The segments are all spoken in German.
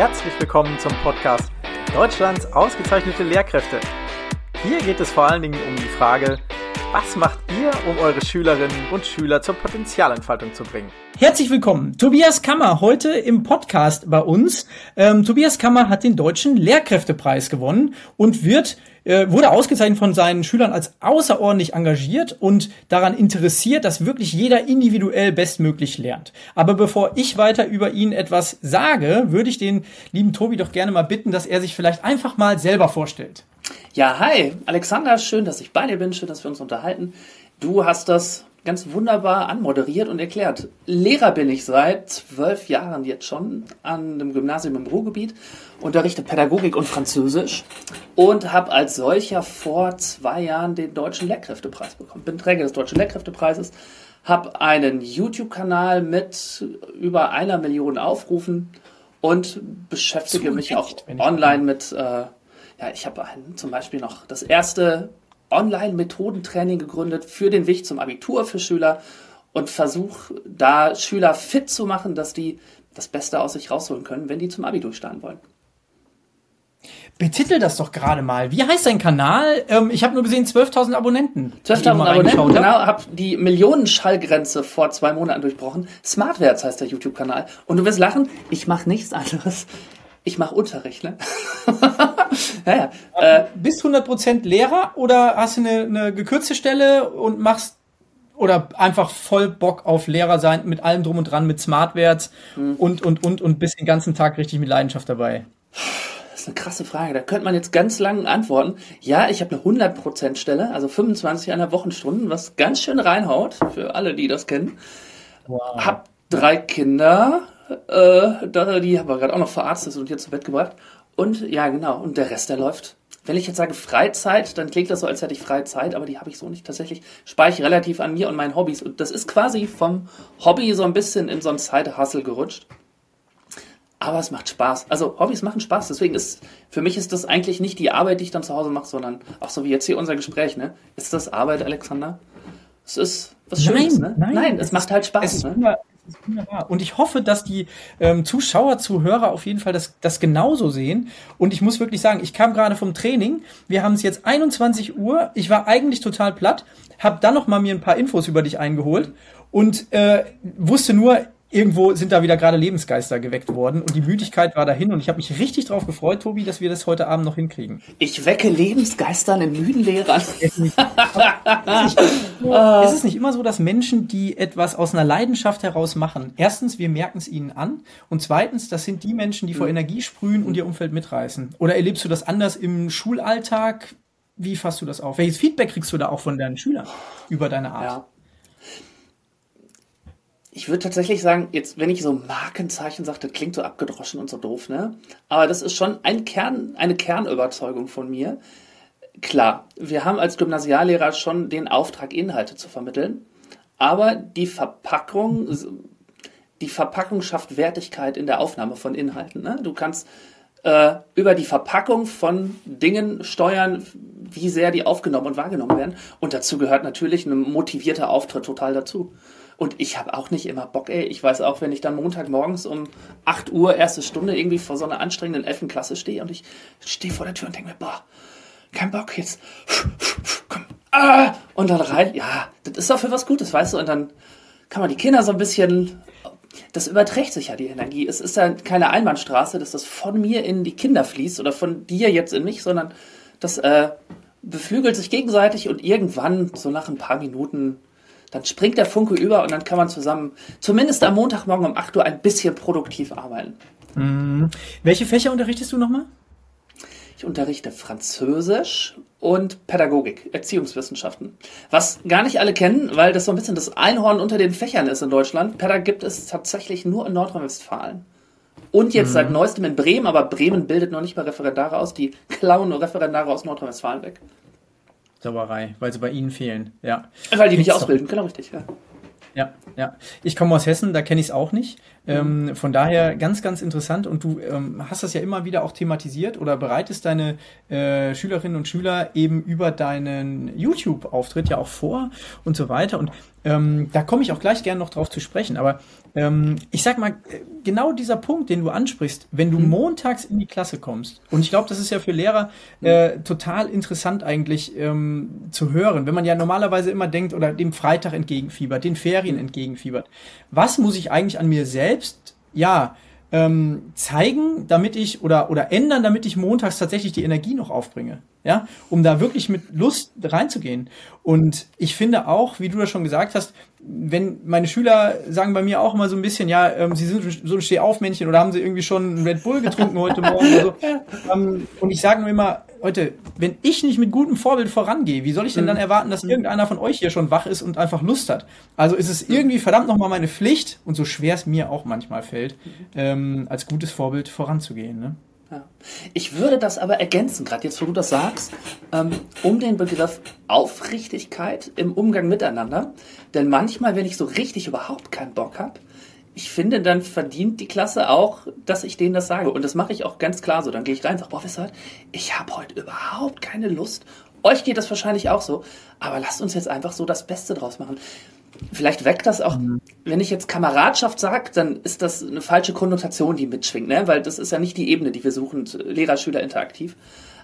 herzlich willkommen zum Podcast Deutschlands ausgezeichnete Lehrkräfte. Hier geht es vor allen Dingen um die Frage, was macht ihr, um eure Schülerinnen und Schüler zur Potenzialentfaltung zu bringen? Herzlich willkommen. Tobias Kammer heute im Podcast bei uns. Ähm, Tobias Kammer hat den Deutschen Lehrkräftepreis gewonnen und wird äh, wurde ausgezeichnet von seinen Schülern als außerordentlich engagiert und daran interessiert, dass wirklich jeder individuell bestmöglich lernt. Aber bevor ich weiter über ihn etwas sage, würde ich den lieben Tobi doch gerne mal bitten, dass er sich vielleicht einfach mal selber vorstellt. Ja, hi, Alexander, schön, dass ich bei dir bin, schön, dass wir uns unterhalten. Du hast das ganz wunderbar anmoderiert und erklärt. Lehrer bin ich seit zwölf Jahren jetzt schon an dem Gymnasium im Ruhrgebiet, unterrichte Pädagogik und Französisch und habe als solcher vor zwei Jahren den Deutschen Lehrkräftepreis bekommen. Bin Träger des Deutschen Lehrkräftepreises, habe einen YouTube-Kanal mit über einer Million Aufrufen und beschäftige mich auch online mit, äh, ja, ich habe zum Beispiel noch das erste Online-Methodentraining gegründet für den Weg zum Abitur für Schüler und versuche da Schüler fit zu machen, dass die das Beste aus sich rausholen können, wenn die zum Abi durchstarten wollen. Betitel das doch gerade mal. Wie heißt dein Kanal? Ähm, ich habe nur gesehen 12.000 Abonnenten. 12.000 Abonnenten, genau. Habe die Millionenschallgrenze vor zwei Monaten durchbrochen. Smartwerts heißt der YouTube-Kanal. Und du wirst lachen, ich mache nichts anderes. Ich mache Unterricht, ne? ja, ja. Äh, Bist 100% Lehrer oder hast du eine, eine gekürzte Stelle und machst oder einfach voll Bock auf Lehrer sein mit allem drum und dran, mit Smartwerts hm. und, und, und, und bist den ganzen Tag richtig mit Leidenschaft dabei? Das ist eine krasse Frage. Da könnte man jetzt ganz lang antworten. Ja, ich habe eine 100% Stelle, also 25 einer Wochenstunden, was ganz schön reinhaut, für alle, die das kennen. Wow. Hab drei Kinder, äh, die haben wir gerade auch noch verarztet und hier zu Bett gebracht. Und ja, genau. Und der Rest, der läuft. Wenn ich jetzt sage Freizeit, dann klingt das so, als hätte ich Freizeit, aber die habe ich so nicht. Tatsächlich spare ich relativ an mir und meinen Hobbys. Und das ist quasi vom Hobby so ein bisschen in so ein Side-Hustle gerutscht. Aber es macht Spaß. Also Hobbys machen Spaß. Deswegen ist, für mich ist das eigentlich nicht die Arbeit, die ich dann zu Hause mache, sondern auch so wie jetzt hier unser Gespräch, ne? Ist das Arbeit, Alexander? Es ist was Schönes, nein, ne? Nein, nein es, es macht halt Spaß. Ne? Wunderbar. Und ich hoffe, dass die ähm, Zuschauer, Zuhörer auf jeden Fall das, das genauso sehen. Und ich muss wirklich sagen, ich kam gerade vom Training. Wir haben es jetzt 21 Uhr. Ich war eigentlich total platt, habe dann noch mal mir ein paar Infos über dich eingeholt und äh, wusste nur, irgendwo sind da wieder gerade Lebensgeister geweckt worden und die Müdigkeit war dahin und ich habe mich richtig drauf gefreut, Tobi, dass wir das heute Abend noch hinkriegen. Ich wecke Lebensgeister in müden Lehrern. es, ist es nicht immer so, dass Menschen, die etwas aus einer Leidenschaft heraus machen, erstens, wir merken es ihnen an und zweitens, das sind die Menschen, die vor mhm. Energie sprühen und ihr Umfeld mitreißen. Oder erlebst du das anders im Schulalltag? Wie fasst du das auf? Welches Feedback kriegst du da auch von deinen Schülern über deine Art? Ja ich würde tatsächlich sagen, jetzt, wenn ich so Markenzeichen sage, das klingt so abgedroschen und so doof, ne? Aber das ist schon ein Kern, eine Kernüberzeugung von mir. Klar, wir haben als Gymnasiallehrer schon den Auftrag, Inhalte zu vermitteln. Aber die Verpackung, die Verpackung schafft Wertigkeit in der Aufnahme von Inhalten. Ne? Du kannst äh, über die Verpackung von Dingen steuern, wie sehr die aufgenommen und wahrgenommen werden. Und dazu gehört natürlich ein motivierter Auftritt total dazu. Und ich habe auch nicht immer Bock, ey. Ich weiß auch, wenn ich dann Montagmorgens um 8 Uhr, erste Stunde, irgendwie vor so einer anstrengenden 11. Klasse stehe und ich stehe vor der Tür und denke mir, boah, kein Bock jetzt. Komm. Ah! Und dann rein, ja, das ist doch für was Gutes, weißt du? Und dann kann man die Kinder so ein bisschen. Das überträgt sich ja die Energie. Es ist ja keine Einbahnstraße, dass das von mir in die Kinder fließt oder von dir jetzt in mich, sondern das äh, beflügelt sich gegenseitig und irgendwann, so nach ein paar Minuten, dann springt der Funke über und dann kann man zusammen, zumindest am Montagmorgen um 8 Uhr, ein bisschen produktiv arbeiten. Mhm. Welche Fächer unterrichtest du nochmal? Ich unterrichte Französisch und Pädagogik, Erziehungswissenschaften. Was gar nicht alle kennen, weil das so ein bisschen das Einhorn unter den Fächern ist in Deutschland. Pädagogik gibt es tatsächlich nur in Nordrhein-Westfalen. Und jetzt mhm. seit neuestem in Bremen, aber Bremen bildet noch nicht mal Referendare aus, die klauen nur Referendare aus Nordrhein-Westfalen weg. Sauerei, weil sie bei ihnen fehlen, ja. Weil die nicht ausbilden, genau richtig, ja. Ja, ja. Ich komme aus Hessen, da kenne ich es auch nicht. Ähm, mhm. von daher ganz, ganz interessant. Und du ähm, hast das ja immer wieder auch thematisiert oder bereitest deine äh, Schülerinnen und Schüler eben über deinen YouTube-Auftritt ja auch vor und so weiter. Und Ähm, da komme ich auch gleich gerne noch drauf zu sprechen. Aber ähm, ich sag mal, genau dieser Punkt, den du ansprichst, wenn du mhm. montags in die Klasse kommst, und ich glaube, das ist ja für Lehrer äh, total interessant eigentlich ähm, zu hören, wenn man ja normalerweise immer denkt oder dem Freitag entgegenfiebert, den Ferien entgegenfiebert. Was muss ich eigentlich an mir selbst, ja, ähm, zeigen, damit ich oder oder ändern, damit ich montags tatsächlich die Energie noch aufbringe, ja, um da wirklich mit Lust reinzugehen. Und ich finde auch, wie du das schon gesagt hast, wenn meine Schüler sagen bei mir auch immer so ein bisschen, ja, ähm, sie sind so ein Stehaufmännchen oder haben sie irgendwie schon Red Bull getrunken heute Morgen oder so. Ähm, und ich sage nur immer, Leute, wenn ich nicht mit gutem Vorbild vorangehe, wie soll ich denn dann mhm. erwarten, dass irgendeiner von euch hier schon wach ist und einfach Lust hat? Also ist es irgendwie verdammt nochmal meine Pflicht und so schwer es mir auch manchmal fällt, ähm, als gutes Vorbild voranzugehen. Ne? Ja. Ich würde das aber ergänzen, gerade jetzt, wo du das sagst, ähm, um den Begriff Aufrichtigkeit im Umgang miteinander. Denn manchmal, wenn ich so richtig überhaupt keinen Bock habe, ich finde, dann verdient die Klasse auch, dass ich denen das sage. Und das mache ich auch ganz klar so. Dann gehe ich rein und sage, boah, wisst ihr, ich habe heute überhaupt keine Lust. Euch geht das wahrscheinlich auch so. Aber lasst uns jetzt einfach so das Beste draus machen. Vielleicht weckt das auch, mhm. wenn ich jetzt Kameradschaft sage, dann ist das eine falsche Konnotation, die mitschwingt, ne? weil das ist ja nicht die Ebene, die wir suchen, Lehrer-Schüler interaktiv.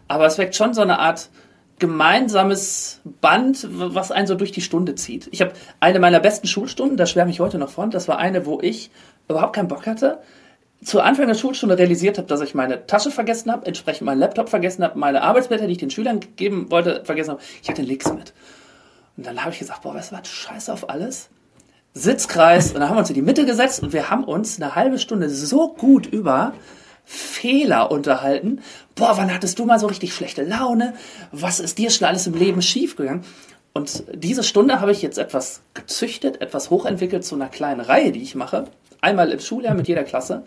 Aber es weckt schon so eine Art gemeinsames Band, was einen so durch die Stunde zieht. Ich habe eine meiner besten Schulstunden, da schwärme ich heute noch von, das war eine, wo ich überhaupt keinen Bock hatte, zu Anfang der Schulstunde realisiert habe, dass ich meine Tasche vergessen habe, entsprechend meinen Laptop vergessen habe, meine Arbeitsblätter, die ich den Schülern geben wollte, vergessen habe. Ich hatte nichts mit. Und dann habe ich gesagt, boah, weißt du was, scheiße auf alles. Sitzkreis. Und dann haben wir uns in die Mitte gesetzt und wir haben uns eine halbe Stunde so gut über Fehler unterhalten. Boah, wann hattest du mal so richtig schlechte Laune? Was ist dir schon alles im Leben schiefgegangen? Und diese Stunde habe ich jetzt etwas gezüchtet, etwas hochentwickelt zu einer kleinen Reihe, die ich mache. Einmal im Schuljahr mit jeder Klasse,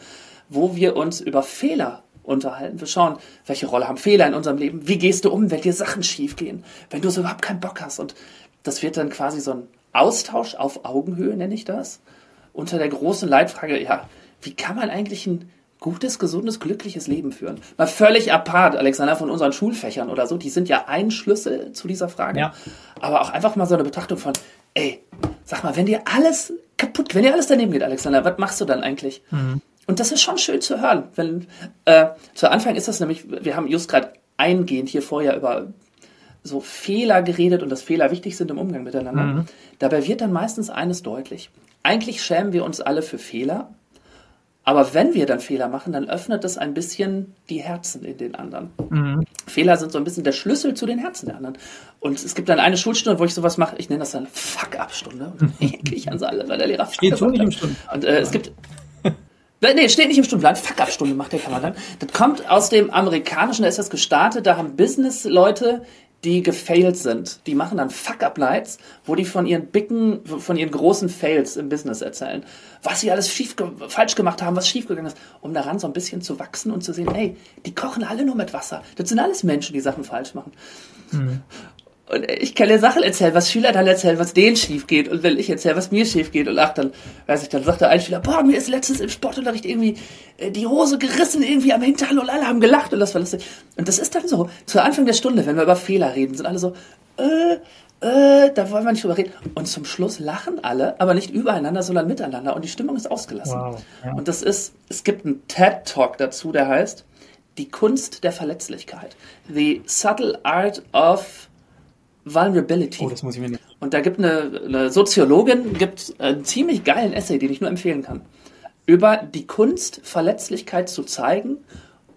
wo wir uns über Fehler unterhalten. Wir schauen, welche Rolle haben Fehler in unserem Leben? Wie gehst du um, wenn dir Sachen schiefgehen? Wenn du so überhaupt keinen Bock hast und das wird dann quasi so ein Austausch auf Augenhöhe, nenne ich das, unter der großen Leitfrage, ja, wie kann man eigentlich ein gutes, gesundes, glückliches Leben führen? Mal völlig apart, Alexander, von unseren Schulfächern oder so, die sind ja ein Schlüssel zu dieser Frage. Ja. Aber auch einfach mal so eine Betrachtung von, ey, sag mal, wenn dir alles kaputt, wenn dir alles daneben geht, Alexander, was machst du dann eigentlich? Mhm. Und das ist schon schön zu hören. Wenn, äh, zu Anfang ist das nämlich, wir haben just gerade eingehend hier vorher über so Fehler geredet und dass Fehler wichtig sind im Umgang miteinander. Mhm. Dabei wird dann meistens eines deutlich. Eigentlich schämen wir uns alle für Fehler, aber wenn wir dann Fehler machen, dann öffnet das ein bisschen die Herzen in den anderen. Mhm. Fehler sind so ein bisschen der Schlüssel zu den Herzen der anderen. Und es gibt dann eine Schulstunde, wo ich sowas mache, ich nenne das dann Fuck-Up-Stunde. Ich an alle, weil der Lehrer Steht so nicht im Stunde. Und äh, es gibt Nee, steht nicht im Stundenplan. Fuck-up-Stunde macht der Kameramann. Das kommt aus dem amerikanischen, da ist das gestartet, da haben Business-Leute die gefailed sind. Die machen dann Fuck-Up-Lights, wo die von ihren Bicken, von ihren großen Fails im Business erzählen. Was sie alles schief, falsch gemacht haben, was schiefgegangen ist, um daran so ein bisschen zu wachsen und zu sehen, ey, die kochen alle nur mit Wasser. Das sind alles Menschen, die Sachen falsch machen. Mhm. Und ich kann dir Sachen erzählen, was Schüler dann erzählen, was denen schief geht. Und wenn ich erzähle, was mir schief geht. Und ach, dann, weiß ich, dann sagt der ein Schüler, boah, mir ist letztens im Sportunterricht irgendwie äh, die Hose gerissen, irgendwie am Hintern und alle haben gelacht und das war lustig. Und das ist dann so, zu Anfang der Stunde, wenn wir über Fehler reden, sind alle so, äh, äh, da wollen wir nicht drüber reden. Und zum Schluss lachen alle, aber nicht übereinander, sondern miteinander. Und die Stimmung ist ausgelassen. Wow, ja. Und das ist, es gibt einen TED-Talk dazu, der heißt, die Kunst der Verletzlichkeit. The subtle art of Vulnerability. Oh, das muss ich mir nicht. Und da gibt eine, eine Soziologin, gibt einen ziemlich geilen Essay, den ich nur empfehlen kann, über die Kunst, Verletzlichkeit zu zeigen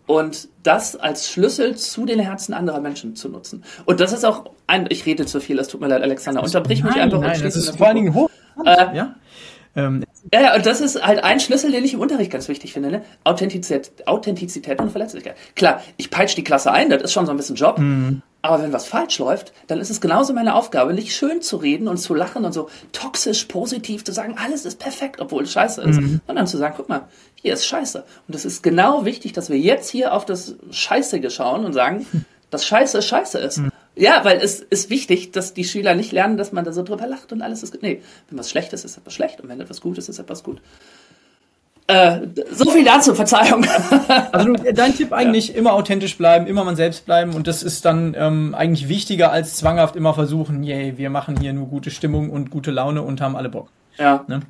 und das als Schlüssel zu den Herzen anderer Menschen zu nutzen. Und das ist auch ein, ich rede zu viel, es tut mir leid, Alexander, unterbrich mich einfach nein, und schließe das ist vor allen Dingen hoch. Äh, ja? Ähm, ja, ja, und das ist halt ein Schlüssel, den ich im Unterricht ganz wichtig finde. Ne? Authentizität, Authentizität und Verletzlichkeit. Klar, ich peitsche die Klasse ein, das ist schon so ein bisschen Job. Mhm. Aber wenn was falsch läuft, dann ist es genauso meine Aufgabe, nicht schön zu reden und zu lachen und so toxisch positiv zu sagen, alles ist perfekt, obwohl es scheiße ist. Mhm. Sondern zu sagen, guck mal, hier ist scheiße. Und es ist genau wichtig, dass wir jetzt hier auf das Scheißige schauen und sagen, dass Scheiße scheiße ist. Mhm. Ja, weil es ist wichtig, dass die Schüler nicht lernen, dass man da so drüber lacht und alles ist gut. Nee, wenn was schlecht ist, ist etwas schlecht und wenn etwas gut ist, ist etwas gut. Äh, so viel dazu, Verzeihung. Also dein Tipp eigentlich ja. immer authentisch bleiben, immer man selbst bleiben und das ist dann ähm, eigentlich wichtiger als zwanghaft immer versuchen, yay, wir machen hier nur gute Stimmung und gute Laune und haben alle Bock. Ja. Ne?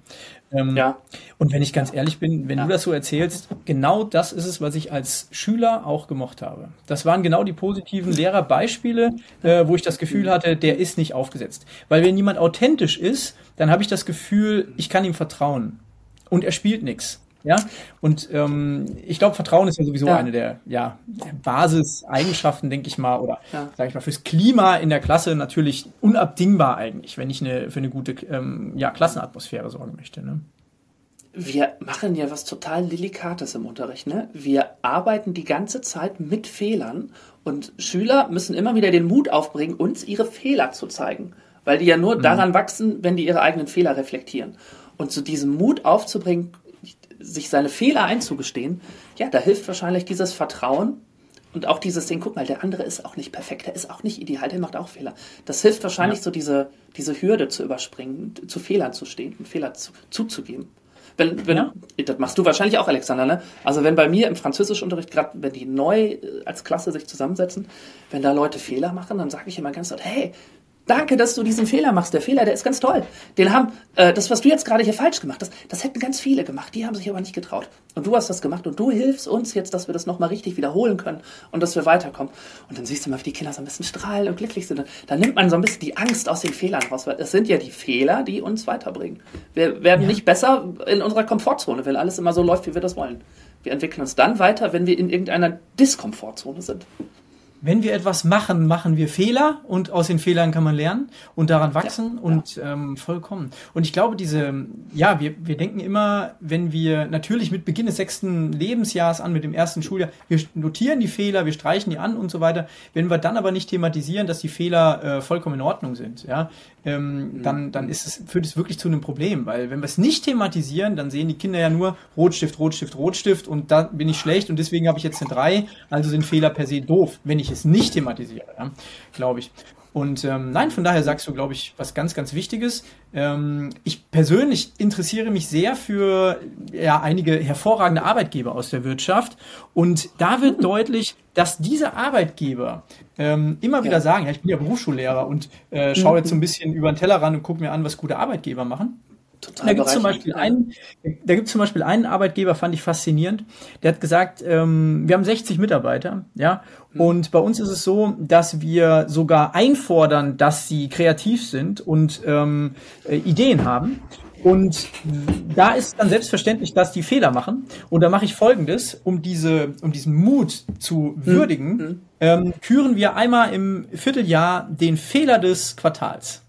Ähm, ja. Und wenn ich ganz ehrlich bin, wenn ja. du das so erzählst, genau das ist es, was ich als Schüler auch gemocht habe. Das waren genau die positiven Lehrerbeispiele, äh, wo ich das Gefühl hatte, der ist nicht aufgesetzt. Weil wenn jemand authentisch ist, dann habe ich das Gefühl, ich kann ihm vertrauen. Und er spielt nichts. Ja, und ähm, ich glaube, Vertrauen ist ja sowieso ja. eine der ja, Basiseigenschaften, denke ich mal, oder ja. sage ich mal, fürs Klima in der Klasse natürlich unabdingbar eigentlich, wenn ich eine, für eine gute ähm, ja, Klassenatmosphäre sorgen möchte. Ne? Wir machen ja was total Delikates im Unterricht. Ne? Wir arbeiten die ganze Zeit mit Fehlern und Schüler müssen immer wieder den Mut aufbringen, uns ihre Fehler zu zeigen, weil die ja nur mhm. daran wachsen, wenn die ihre eigenen Fehler reflektieren. Und zu diesem Mut aufzubringen, sich seine Fehler einzugestehen, ja, da hilft wahrscheinlich dieses Vertrauen und auch dieses Ding, guck mal, der andere ist auch nicht perfekt, der ist auch nicht ideal, der macht auch Fehler. Das hilft wahrscheinlich ja. so diese, diese Hürde zu überspringen, zu Fehlern zu stehen und Fehler zu, zuzugeben. Wenn, wenn, ja. Das machst du wahrscheinlich auch, Alexander, ne? Also wenn bei mir im Französischunterricht, gerade wenn die neu äh, als Klasse sich zusammensetzen, wenn da Leute Fehler machen, dann sage ich immer ganz laut, hey, Danke, dass du diesen Fehler machst. Der Fehler, der ist ganz toll. Den haben, äh, das, was du jetzt gerade hier falsch gemacht hast, das hätten ganz viele gemacht. Die haben sich aber nicht getraut. Und du hast das gemacht und du hilfst uns jetzt, dass wir das nochmal richtig wiederholen können und dass wir weiterkommen. Und dann siehst du mal, wie die Kinder so ein bisschen strahlen und glücklich sind. Dann nimmt man so ein bisschen die Angst aus den Fehlern raus, weil es sind ja die Fehler, die uns weiterbringen. Wir werden ja. nicht besser in unserer Komfortzone, wenn alles immer so läuft, wie wir das wollen. Wir entwickeln uns dann weiter, wenn wir in irgendeiner Diskomfortzone sind wenn wir etwas machen, machen wir Fehler und aus den Fehlern kann man lernen und daran wachsen ja, und ja. Ähm, vollkommen. Und ich glaube, diese, ja, wir, wir denken immer, wenn wir natürlich mit Beginn des sechsten Lebensjahres an, mit dem ersten Schuljahr, wir notieren die Fehler, wir streichen die an und so weiter. Wenn wir dann aber nicht thematisieren, dass die Fehler äh, vollkommen in Ordnung sind, ja, ähm, mhm. dann, dann ist es, führt es wirklich zu einem Problem, weil wenn wir es nicht thematisieren, dann sehen die Kinder ja nur Rotstift, Rotstift, Rotstift und da bin ich schlecht und deswegen habe ich jetzt eine 3, also sind Fehler per se doof, wenn ich es nicht thematisiere, ja, glaube ich. Und ähm, nein, von daher sagst du, glaube ich, was ganz, ganz Wichtiges. Ähm, ich persönlich interessiere mich sehr für ja, einige hervorragende Arbeitgeber aus der Wirtschaft. Und da wird mhm. deutlich, dass diese Arbeitgeber ähm, immer wieder sagen, ja, ich bin ja Berufsschullehrer und äh, schaue jetzt so ein mhm. bisschen über den Tellerrand und gucke mir an, was gute Arbeitgeber machen. Total da gibt zum Beispiel einen, da gibt zum Beispiel einen Arbeitgeber, fand ich faszinierend. Der hat gesagt, ähm, wir haben 60 Mitarbeiter, ja, mhm. und bei uns ist es so, dass wir sogar einfordern, dass sie kreativ sind und ähm, äh, Ideen haben. Und da ist dann selbstverständlich, dass die Fehler machen. Und da mache ich Folgendes, um diese, um diesen Mut zu mhm. würdigen, mhm. ähm, küren wir einmal im Vierteljahr den Fehler des Quartals.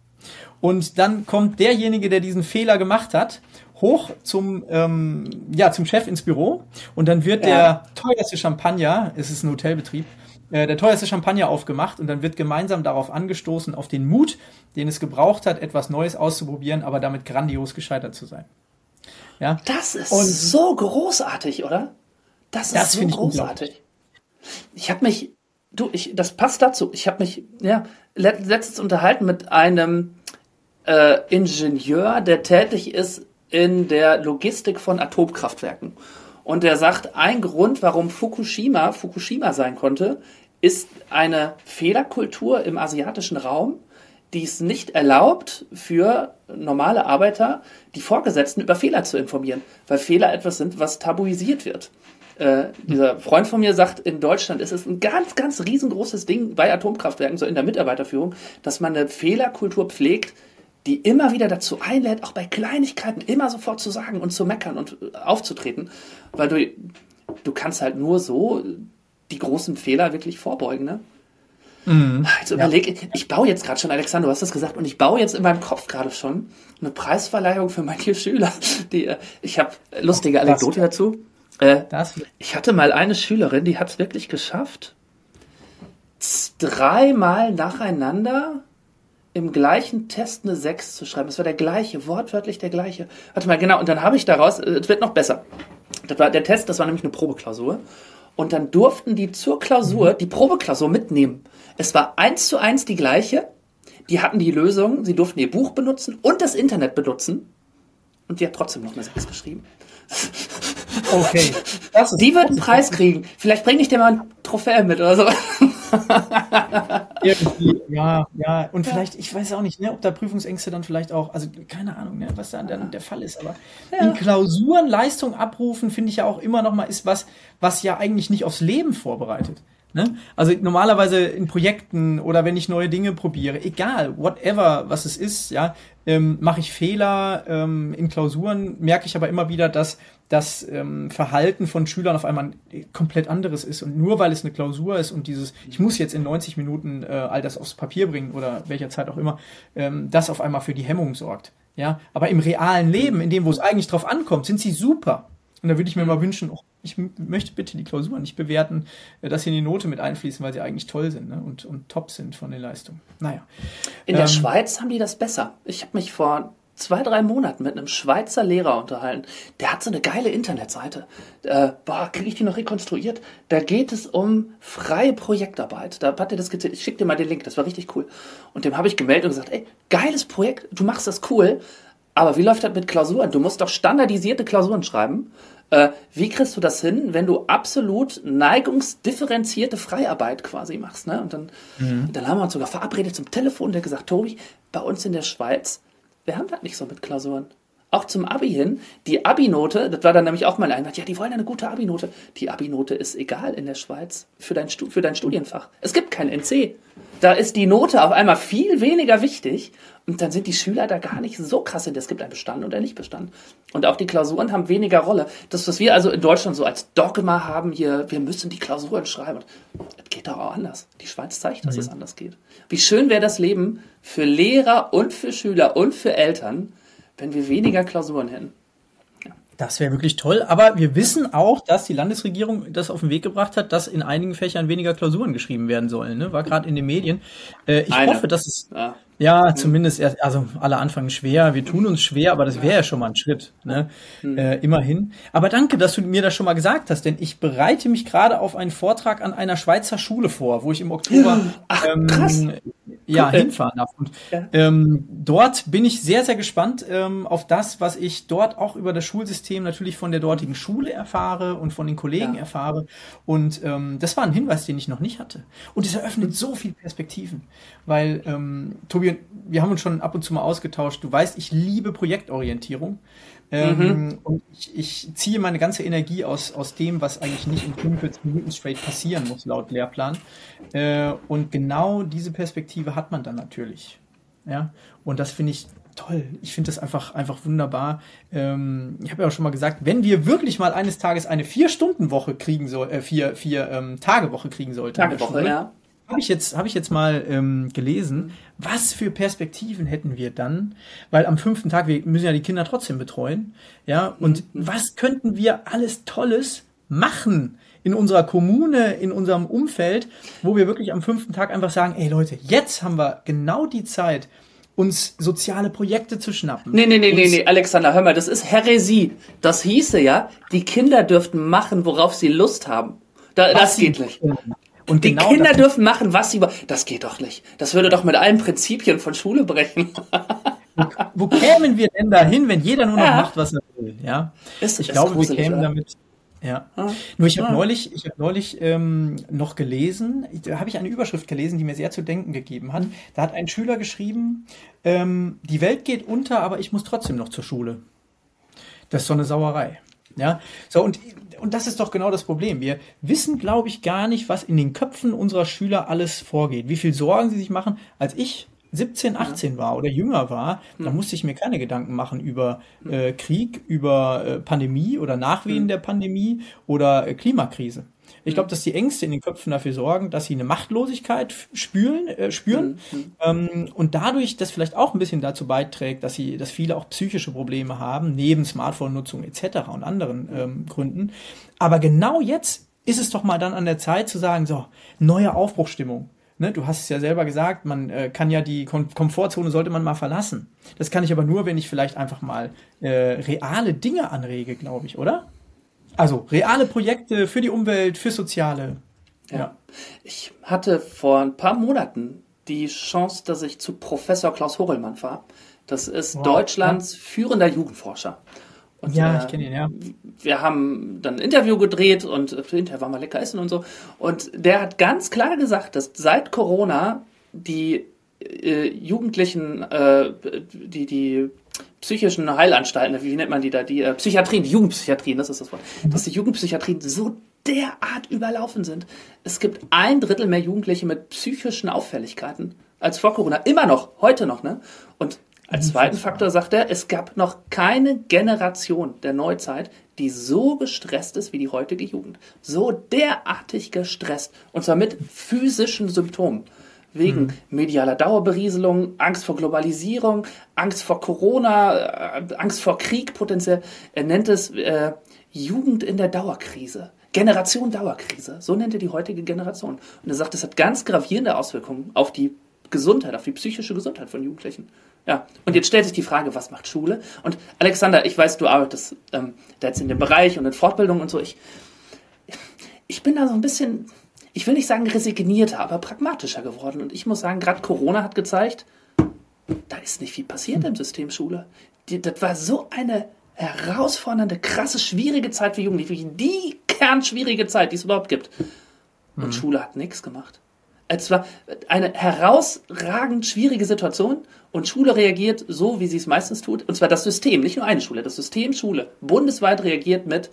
Und dann kommt derjenige, der diesen Fehler gemacht hat, hoch zum, ähm, ja, zum Chef ins Büro und dann wird ja. der teuerste Champagner, es ist ein Hotelbetrieb, äh, der teuerste Champagner aufgemacht und dann wird gemeinsam darauf angestoßen, auf den Mut, den es gebraucht hat, etwas Neues auszuprobieren, aber damit grandios gescheitert zu sein. Ja? Das ist und so großartig, oder? Das ist das so großartig. Ich, ich habe mich, du, ich, das passt dazu. Ich habe mich, ja, letztens unterhalten mit einem äh, Ingenieur, der tätig ist in der Logistik von Atomkraftwerken. Und der sagt, ein Grund, warum Fukushima Fukushima sein konnte, ist eine Fehlerkultur im asiatischen Raum, die es nicht erlaubt, für normale Arbeiter die Vorgesetzten über Fehler zu informieren, weil Fehler etwas sind, was tabuisiert wird. Äh, dieser Freund von mir sagt, in Deutschland ist es ein ganz, ganz riesengroßes Ding bei Atomkraftwerken, so in der Mitarbeiterführung, dass man eine Fehlerkultur pflegt, die immer wieder dazu einlädt, auch bei Kleinigkeiten immer sofort zu sagen und zu meckern und äh, aufzutreten, weil du, du kannst halt nur so die großen Fehler wirklich vorbeugen, ne? Mhm. Jetzt überlege, ja. ich baue jetzt gerade schon, Alexander, du hast das gesagt, und ich baue jetzt in meinem Kopf gerade schon eine Preisverleihung für manche Schüler. Die, äh, ich habe lustige Anekdote das, dazu. Äh. Ich hatte mal eine Schülerin, die hat es wirklich geschafft, dreimal nacheinander im gleichen Test eine 6 zu schreiben. Es war der gleiche, wortwörtlich der gleiche. Warte mal, genau, und dann habe ich daraus, äh, es wird noch besser. Das war der Test, das war nämlich eine Probeklausur. Und dann durften die zur Klausur die Probeklausur mitnehmen. Es war eins zu eins die gleiche. Die hatten die Lösung, sie durften ihr Buch benutzen und das Internet benutzen. Und die hat trotzdem noch eine 6 geschrieben. Okay. die wird einen Preis kriegen. Vielleicht bringe ich dir mal ein Trophäe mit oder so. Irgendwie, ja, ja. Und vielleicht, ich weiß auch nicht, ne, ob da Prüfungsängste dann vielleicht auch, also keine Ahnung, ne, was da dann der Fall ist. Aber in Klausuren Leistung abrufen, finde ich ja auch immer noch mal, ist was, was ja eigentlich nicht aufs Leben vorbereitet. Ne? Also normalerweise in Projekten oder wenn ich neue Dinge probiere, egal, whatever, was es ist, ja, ähm, mache ich Fehler ähm, in Klausuren, merke ich aber immer wieder, dass das ähm, Verhalten von Schülern auf einmal komplett anderes ist. Und nur weil es eine Klausur ist und dieses, ich muss jetzt in 90 Minuten äh, all das aufs Papier bringen oder welcher Zeit auch immer, ähm, das auf einmal für die Hemmung sorgt. Ja, aber im realen Leben, in dem, wo es eigentlich drauf ankommt, sind sie super. Und da würde ich mir mal wünschen, oh, ich möchte bitte die Klausur nicht bewerten, äh, dass sie in die Note mit einfließen, weil sie eigentlich toll sind ne? und, und top sind von den Leistungen. Naja. In der ähm, Schweiz haben die das besser. Ich habe mich vor zwei, drei Monaten mit einem Schweizer Lehrer unterhalten. Der hat so eine geile Internetseite. Äh, boah, kriege ich die noch rekonstruiert? Da geht es um freie Projektarbeit. Da hat er das gezählt. Ich schicke dir mal den Link, das war richtig cool. Und dem habe ich gemeldet und gesagt, ey, geiles Projekt, du machst das cool, aber wie läuft das mit Klausuren? Du musst doch standardisierte Klausuren schreiben. Äh, wie kriegst du das hin, wenn du absolut neigungsdifferenzierte Freiarbeit quasi machst? Ne? Und dann, mhm. dann haben wir uns sogar verabredet zum Telefon, der gesagt, Tobi, bei uns in der Schweiz, wir haben das nicht so mit Klausuren. Auch zum Abi hin, die Abi-Note, das war dann nämlich auch mal ein, ja, die wollen eine gute Abi-Note. Die Abi-Note ist egal in der Schweiz für dein, für dein Studienfach. Es gibt kein NC. Da ist die Note auf einmal viel weniger wichtig und dann sind die Schüler da gar nicht so krass Es gibt ein Bestand und ein Nicht-Bestand. Und auch die Klausuren haben weniger Rolle. Das, was wir also in Deutschland so als Dogma haben, hier, wir müssen die Klausuren schreiben. Das geht doch auch anders. Die Schweiz zeigt, dass mhm. es anders geht. Wie schön wäre das Leben für Lehrer und für Schüler und für Eltern, wenn wir weniger Klausuren hätten. Das wäre wirklich toll, aber wir wissen auch, dass die Landesregierung das auf den Weg gebracht hat, dass in einigen Fächern weniger Klausuren geschrieben werden sollen. Ne? War gerade in den Medien. Äh, ich Eine. hoffe, dass es ja. Ja, zumindest erst, also alle anfangen schwer, wir tun uns schwer, aber das wäre ja schon mal ein Schritt, ne? Hm. Äh, immerhin. Aber danke, dass du mir das schon mal gesagt hast, denn ich bereite mich gerade auf einen Vortrag an einer Schweizer Schule vor, wo ich im Oktober Ach, ähm, ja, cool. hinfahren darf. Und ja. ähm, dort bin ich sehr, sehr gespannt ähm, auf das, was ich dort auch über das Schulsystem natürlich von der dortigen Schule erfahre und von den Kollegen ja. erfahre. Und ähm, das war ein Hinweis, den ich noch nicht hatte. Und es eröffnet so viele Perspektiven, weil ähm, Tobi Tobi, wir haben uns schon ab und zu mal ausgetauscht. Du weißt, ich liebe Projektorientierung. Ähm, mhm. Und ich, ich, ziehe meine ganze Energie aus, aus dem, was eigentlich nicht in 45 Minuten straight passieren muss, laut Lehrplan. Äh, und genau diese Perspektive hat man dann natürlich. Ja, und das finde ich toll. Ich finde das einfach, einfach wunderbar. Ähm, ich habe ja auch schon mal gesagt, wenn wir wirklich mal eines Tages eine Vier-Stunden-Woche kriegen soll, äh, vier, vier ähm, Tage-Woche kriegen sollten. Tage-Woche, ja habe ich jetzt, habe ich jetzt mal ähm, gelesen, was für Perspektiven hätten wir dann? Weil am fünften Tag, wir müssen ja die Kinder trotzdem betreuen, ja, und mhm. was könnten wir alles Tolles machen in unserer Kommune, in unserem Umfeld, wo wir wirklich am fünften Tag einfach sagen, ey Leute, jetzt haben wir genau die Zeit, uns soziale Projekte zu schnappen. Nee, nee, nee, nee, nee, Alexander, hör mal, das ist Häresie. Das hieße ja, die Kinder dürften machen, worauf sie Lust haben. Da, das geht nicht. Und die genau Kinder dürfen machen, was sie wollen. Das geht doch nicht. Das würde doch mit allen Prinzipien von Schule brechen. wo, wo kämen wir denn dahin, wenn jeder nur noch ja. macht, was er will? Ja, ist, ich ist glaube, wir kämen oder? damit. Ja. Ah. Nur ich habe ah. neulich, ich habe neulich ähm, noch gelesen, da habe ich eine Überschrift gelesen, die mir sehr zu denken gegeben hat. Da hat ein Schüler geschrieben: ähm, Die Welt geht unter, aber ich muss trotzdem noch zur Schule. Das ist so eine Sauerei. Ja, so und und das ist doch genau das Problem. Wir wissen, glaube ich, gar nicht, was in den Köpfen unserer Schüler alles vorgeht. Wie viel Sorgen sie sich machen. Als ich 17, 18 war oder jünger war, da hm. musste ich mir keine Gedanken machen über äh, Krieg, über äh, Pandemie oder Nachwehen hm. der Pandemie oder äh, Klimakrise. Ich glaube, dass die Ängste in den Köpfen dafür sorgen, dass sie eine Machtlosigkeit spüren, äh, spüren mhm. ähm, und dadurch das vielleicht auch ein bisschen dazu beiträgt, dass sie, dass viele auch psychische Probleme haben, neben Smartphone-Nutzung etc. und anderen ähm, Gründen. Aber genau jetzt ist es doch mal dann an der Zeit zu sagen, so, neue Aufbruchstimmung. Ne, du hast es ja selber gesagt, man äh, kann ja die Kom Komfortzone sollte man mal verlassen. Das kann ich aber nur, wenn ich vielleicht einfach mal äh, reale Dinge anrege, glaube ich, oder? Also reale Projekte für die Umwelt, für Soziale. Ja. ja. Ich hatte vor ein paar Monaten die Chance, dass ich zu Professor Klaus Horelmann war. Das ist wow. Deutschlands ja. führender Jugendforscher. Und, ja, äh, ich kenne ihn, ja. Wir haben dann ein Interview gedreht und äh, hinterher waren wir lecker essen und so. Und der hat ganz klar gesagt, dass seit Corona die äh, Jugendlichen, äh, die, die psychischen Heilanstalten, wie nennt man die da, die äh, Psychiatrien, die Jugendpsychiatrien, das ist das Wort, dass die Jugendpsychiatrien so derart überlaufen sind. Es gibt ein Drittel mehr Jugendliche mit psychischen Auffälligkeiten als vor Corona. Immer noch, heute noch, ne? Und als zweiten Faktor sagt er, es gab noch keine Generation der Neuzeit, die so gestresst ist wie die heutige Jugend. So derartig gestresst. Und zwar mit physischen Symptomen. Wegen mhm. medialer Dauerberieselung, Angst vor Globalisierung, Angst vor Corona, äh, Angst vor Krieg potenziell. Er nennt es äh, Jugend in der Dauerkrise. Generation Dauerkrise. So nennt er die heutige Generation. Und er sagt, das hat ganz gravierende Auswirkungen auf die Gesundheit, auf die psychische Gesundheit von Jugendlichen. Ja, und jetzt stellt sich die Frage, was macht Schule? Und Alexander, ich weiß, du arbeitest ähm, da jetzt in dem Bereich und in Fortbildung und so. Ich, ich bin da so ein bisschen, ich will nicht sagen resignierter, aber pragmatischer geworden. Und ich muss sagen, gerade Corona hat gezeigt, da ist nicht viel passiert im System Schule. Die, das war so eine herausfordernde, krasse, schwierige Zeit für Jugendliche. Die kernschwierige Zeit, die es überhaupt gibt. Und mhm. Schule hat nichts gemacht. Es war eine herausragend schwierige Situation und Schule reagiert so, wie sie es meistens tut. Und zwar das System, nicht nur eine Schule, das System Schule bundesweit reagiert mit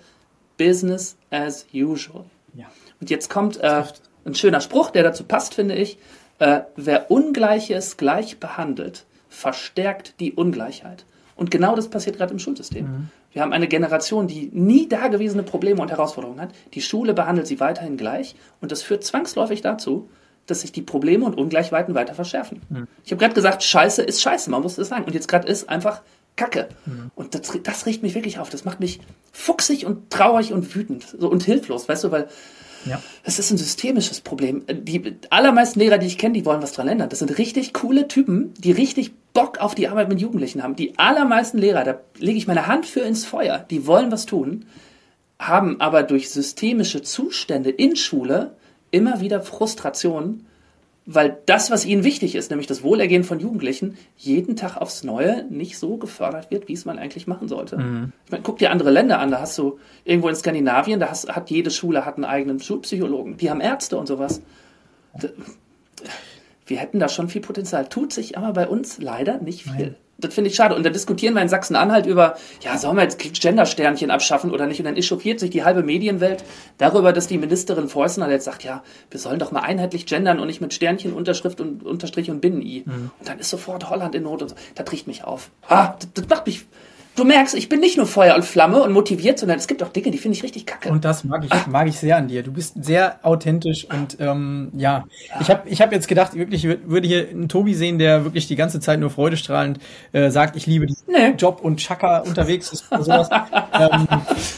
Business as usual. Ja. Und jetzt kommt äh, ein schöner Spruch, der dazu passt, finde ich. Äh, wer Ungleiches gleich behandelt, verstärkt die Ungleichheit. Und genau das passiert gerade im Schulsystem. Mhm. Wir haben eine Generation, die nie dagewesene Probleme und Herausforderungen hat. Die Schule behandelt sie weiterhin gleich und das führt zwangsläufig dazu, dass sich die Probleme und Ungleichheiten weiter verschärfen. Mhm. Ich habe gerade gesagt, Scheiße ist Scheiße, man muss das sagen. Und jetzt gerade ist einfach Kacke. Mhm. Und das, das riecht mich wirklich auf. Das macht mich fuchsig und traurig und wütend so, und hilflos, weißt du, weil ja. es ist ein systemisches Problem. Die allermeisten Lehrer, die ich kenne, die wollen was dran ändern. Das sind richtig coole Typen, die richtig Bock auf die Arbeit mit Jugendlichen haben. Die allermeisten Lehrer, da lege ich meine Hand für ins Feuer, die wollen was tun, haben aber durch systemische Zustände in Schule immer wieder Frustration, weil das, was ihnen wichtig ist, nämlich das Wohlergehen von Jugendlichen, jeden Tag aufs Neue nicht so gefördert wird, wie es man eigentlich machen sollte. Mhm. Ich meine, guck dir andere Länder an, da hast du irgendwo in Skandinavien, da hast, hat jede Schule hat einen eigenen Schulpsychologen, die haben Ärzte und sowas. Wir hätten da schon viel Potenzial. Tut sich aber bei uns leider nicht viel. Nein das finde ich schade. Und da diskutieren wir in Sachsen-Anhalt über, ja, sollen wir jetzt Gender-Sternchen abschaffen oder nicht? Und dann echauffiert sich die halbe Medienwelt darüber, dass die Ministerin Fäusner jetzt sagt, ja, wir sollen doch mal einheitlich gendern und nicht mit Sternchen, Unterschrift und Unterstrich und Binnen-I. Mhm. Und dann ist sofort Holland in Not und so. Das riecht mich auf. Ah, das, das macht mich du merkst, ich bin nicht nur Feuer und Flamme und motiviert, sondern es gibt auch Dinge, die finde ich richtig kacke. Und das mag ich, mag ich sehr an dir. Du bist sehr authentisch und ähm, ja, ich habe ich hab jetzt gedacht, wirklich würde hier einen Tobi sehen, der wirklich die ganze Zeit nur freudestrahlend äh, sagt, ich liebe diesen nee. Job und Chaka unterwegs ist oder sowas. ähm,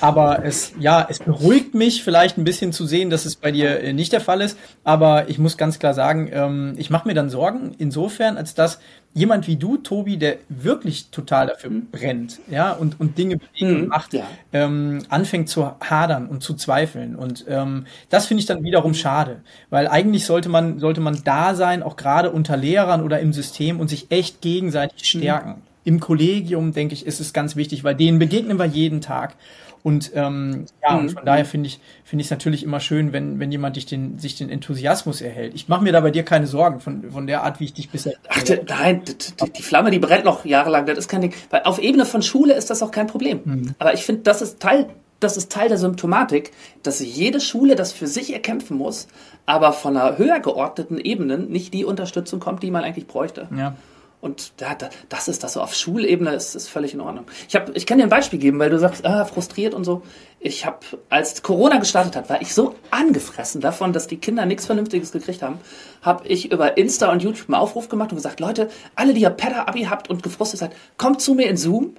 aber es, ja, es beruhigt mich vielleicht ein bisschen zu sehen, dass es bei dir äh, nicht der Fall ist. Aber ich muss ganz klar sagen, ähm, ich mache mir dann Sorgen insofern, als dass jemand wie du, Tobi, der wirklich total dafür mhm. brennt, ja, und, und Dinge bewegen mhm, macht, ja. ähm, anfängt zu hadern und zu zweifeln. Und ähm, das finde ich dann wiederum schade, weil eigentlich sollte man, sollte man da sein, auch gerade unter Lehrern oder im System und sich echt gegenseitig mhm. stärken. Mhm. Im Kollegium, denke ich, ist es ganz wichtig, weil denen begegnen wir jeden Tag. Und ähm, ja, mhm. von daher finde ich finde ich es natürlich immer schön, wenn wenn jemand dich den sich den Enthusiasmus erhält. Ich mache mir da bei dir keine Sorgen von von der Art, wie ich dich bisher. Ach, nein, die, die, Flamme, die brennt noch jahrelang. Das ist kein Ding. Weil auf Ebene von Schule ist das auch kein Problem. Mhm. Aber ich finde, das ist Teil das ist Teil der Symptomatik, dass jede Schule das für sich erkämpfen muss, aber von einer höher geordneten Ebene nicht die Unterstützung kommt, die man eigentlich bräuchte. Ja. Und da, da, das ist das so. Auf Schulebene ist es völlig in Ordnung. Ich, hab, ich kann dir ein Beispiel geben, weil du sagst, ah, frustriert und so. Ich habe, als Corona gestartet hat, war ich so angefressen davon, dass die Kinder nichts Vernünftiges gekriegt haben, habe ich über Insta und YouTube einen Aufruf gemacht und gesagt, Leute, alle, die ihr Pedder-Abi habt und gefrustet seid, kommt zu mir in Zoom.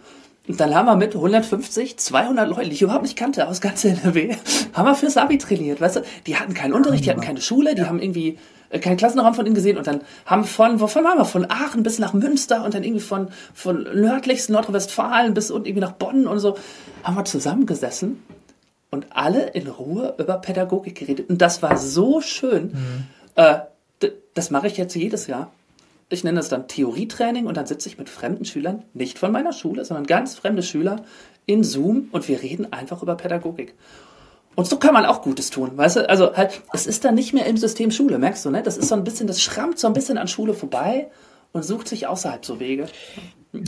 Und dann haben wir mit 150, 200 Leuten, die ich überhaupt nicht kannte, aus ganz NRW, haben wir fürs Abi trainiert, weißt du? Die hatten keinen Unterricht, die hatten keine Schule, die haben irgendwie keinen Klassenraum von ihnen gesehen und dann haben von, wovon waren wir? Von Aachen bis nach Münster und dann irgendwie von, von nördlichsten Nordrhein-Westfalen bis und irgendwie nach Bonn und so, haben wir zusammengesessen und alle in Ruhe über Pädagogik geredet. Und das war so schön. Mhm. Äh, das mache ich jetzt jedes Jahr. ich nenne das dann Theorietraining und dann sitze ich mit fremden Schülern, nicht von meiner Schule, sondern ganz fremde Schüler in Zoom und wir reden einfach über Pädagogik. Und so kann man auch Gutes tun, weißt du? Also halt, es ist dann nicht mehr im System Schule, merkst du, ne? Das ist so ein bisschen, das schrammt so ein bisschen an Schule vorbei und sucht sich außerhalb so Wege.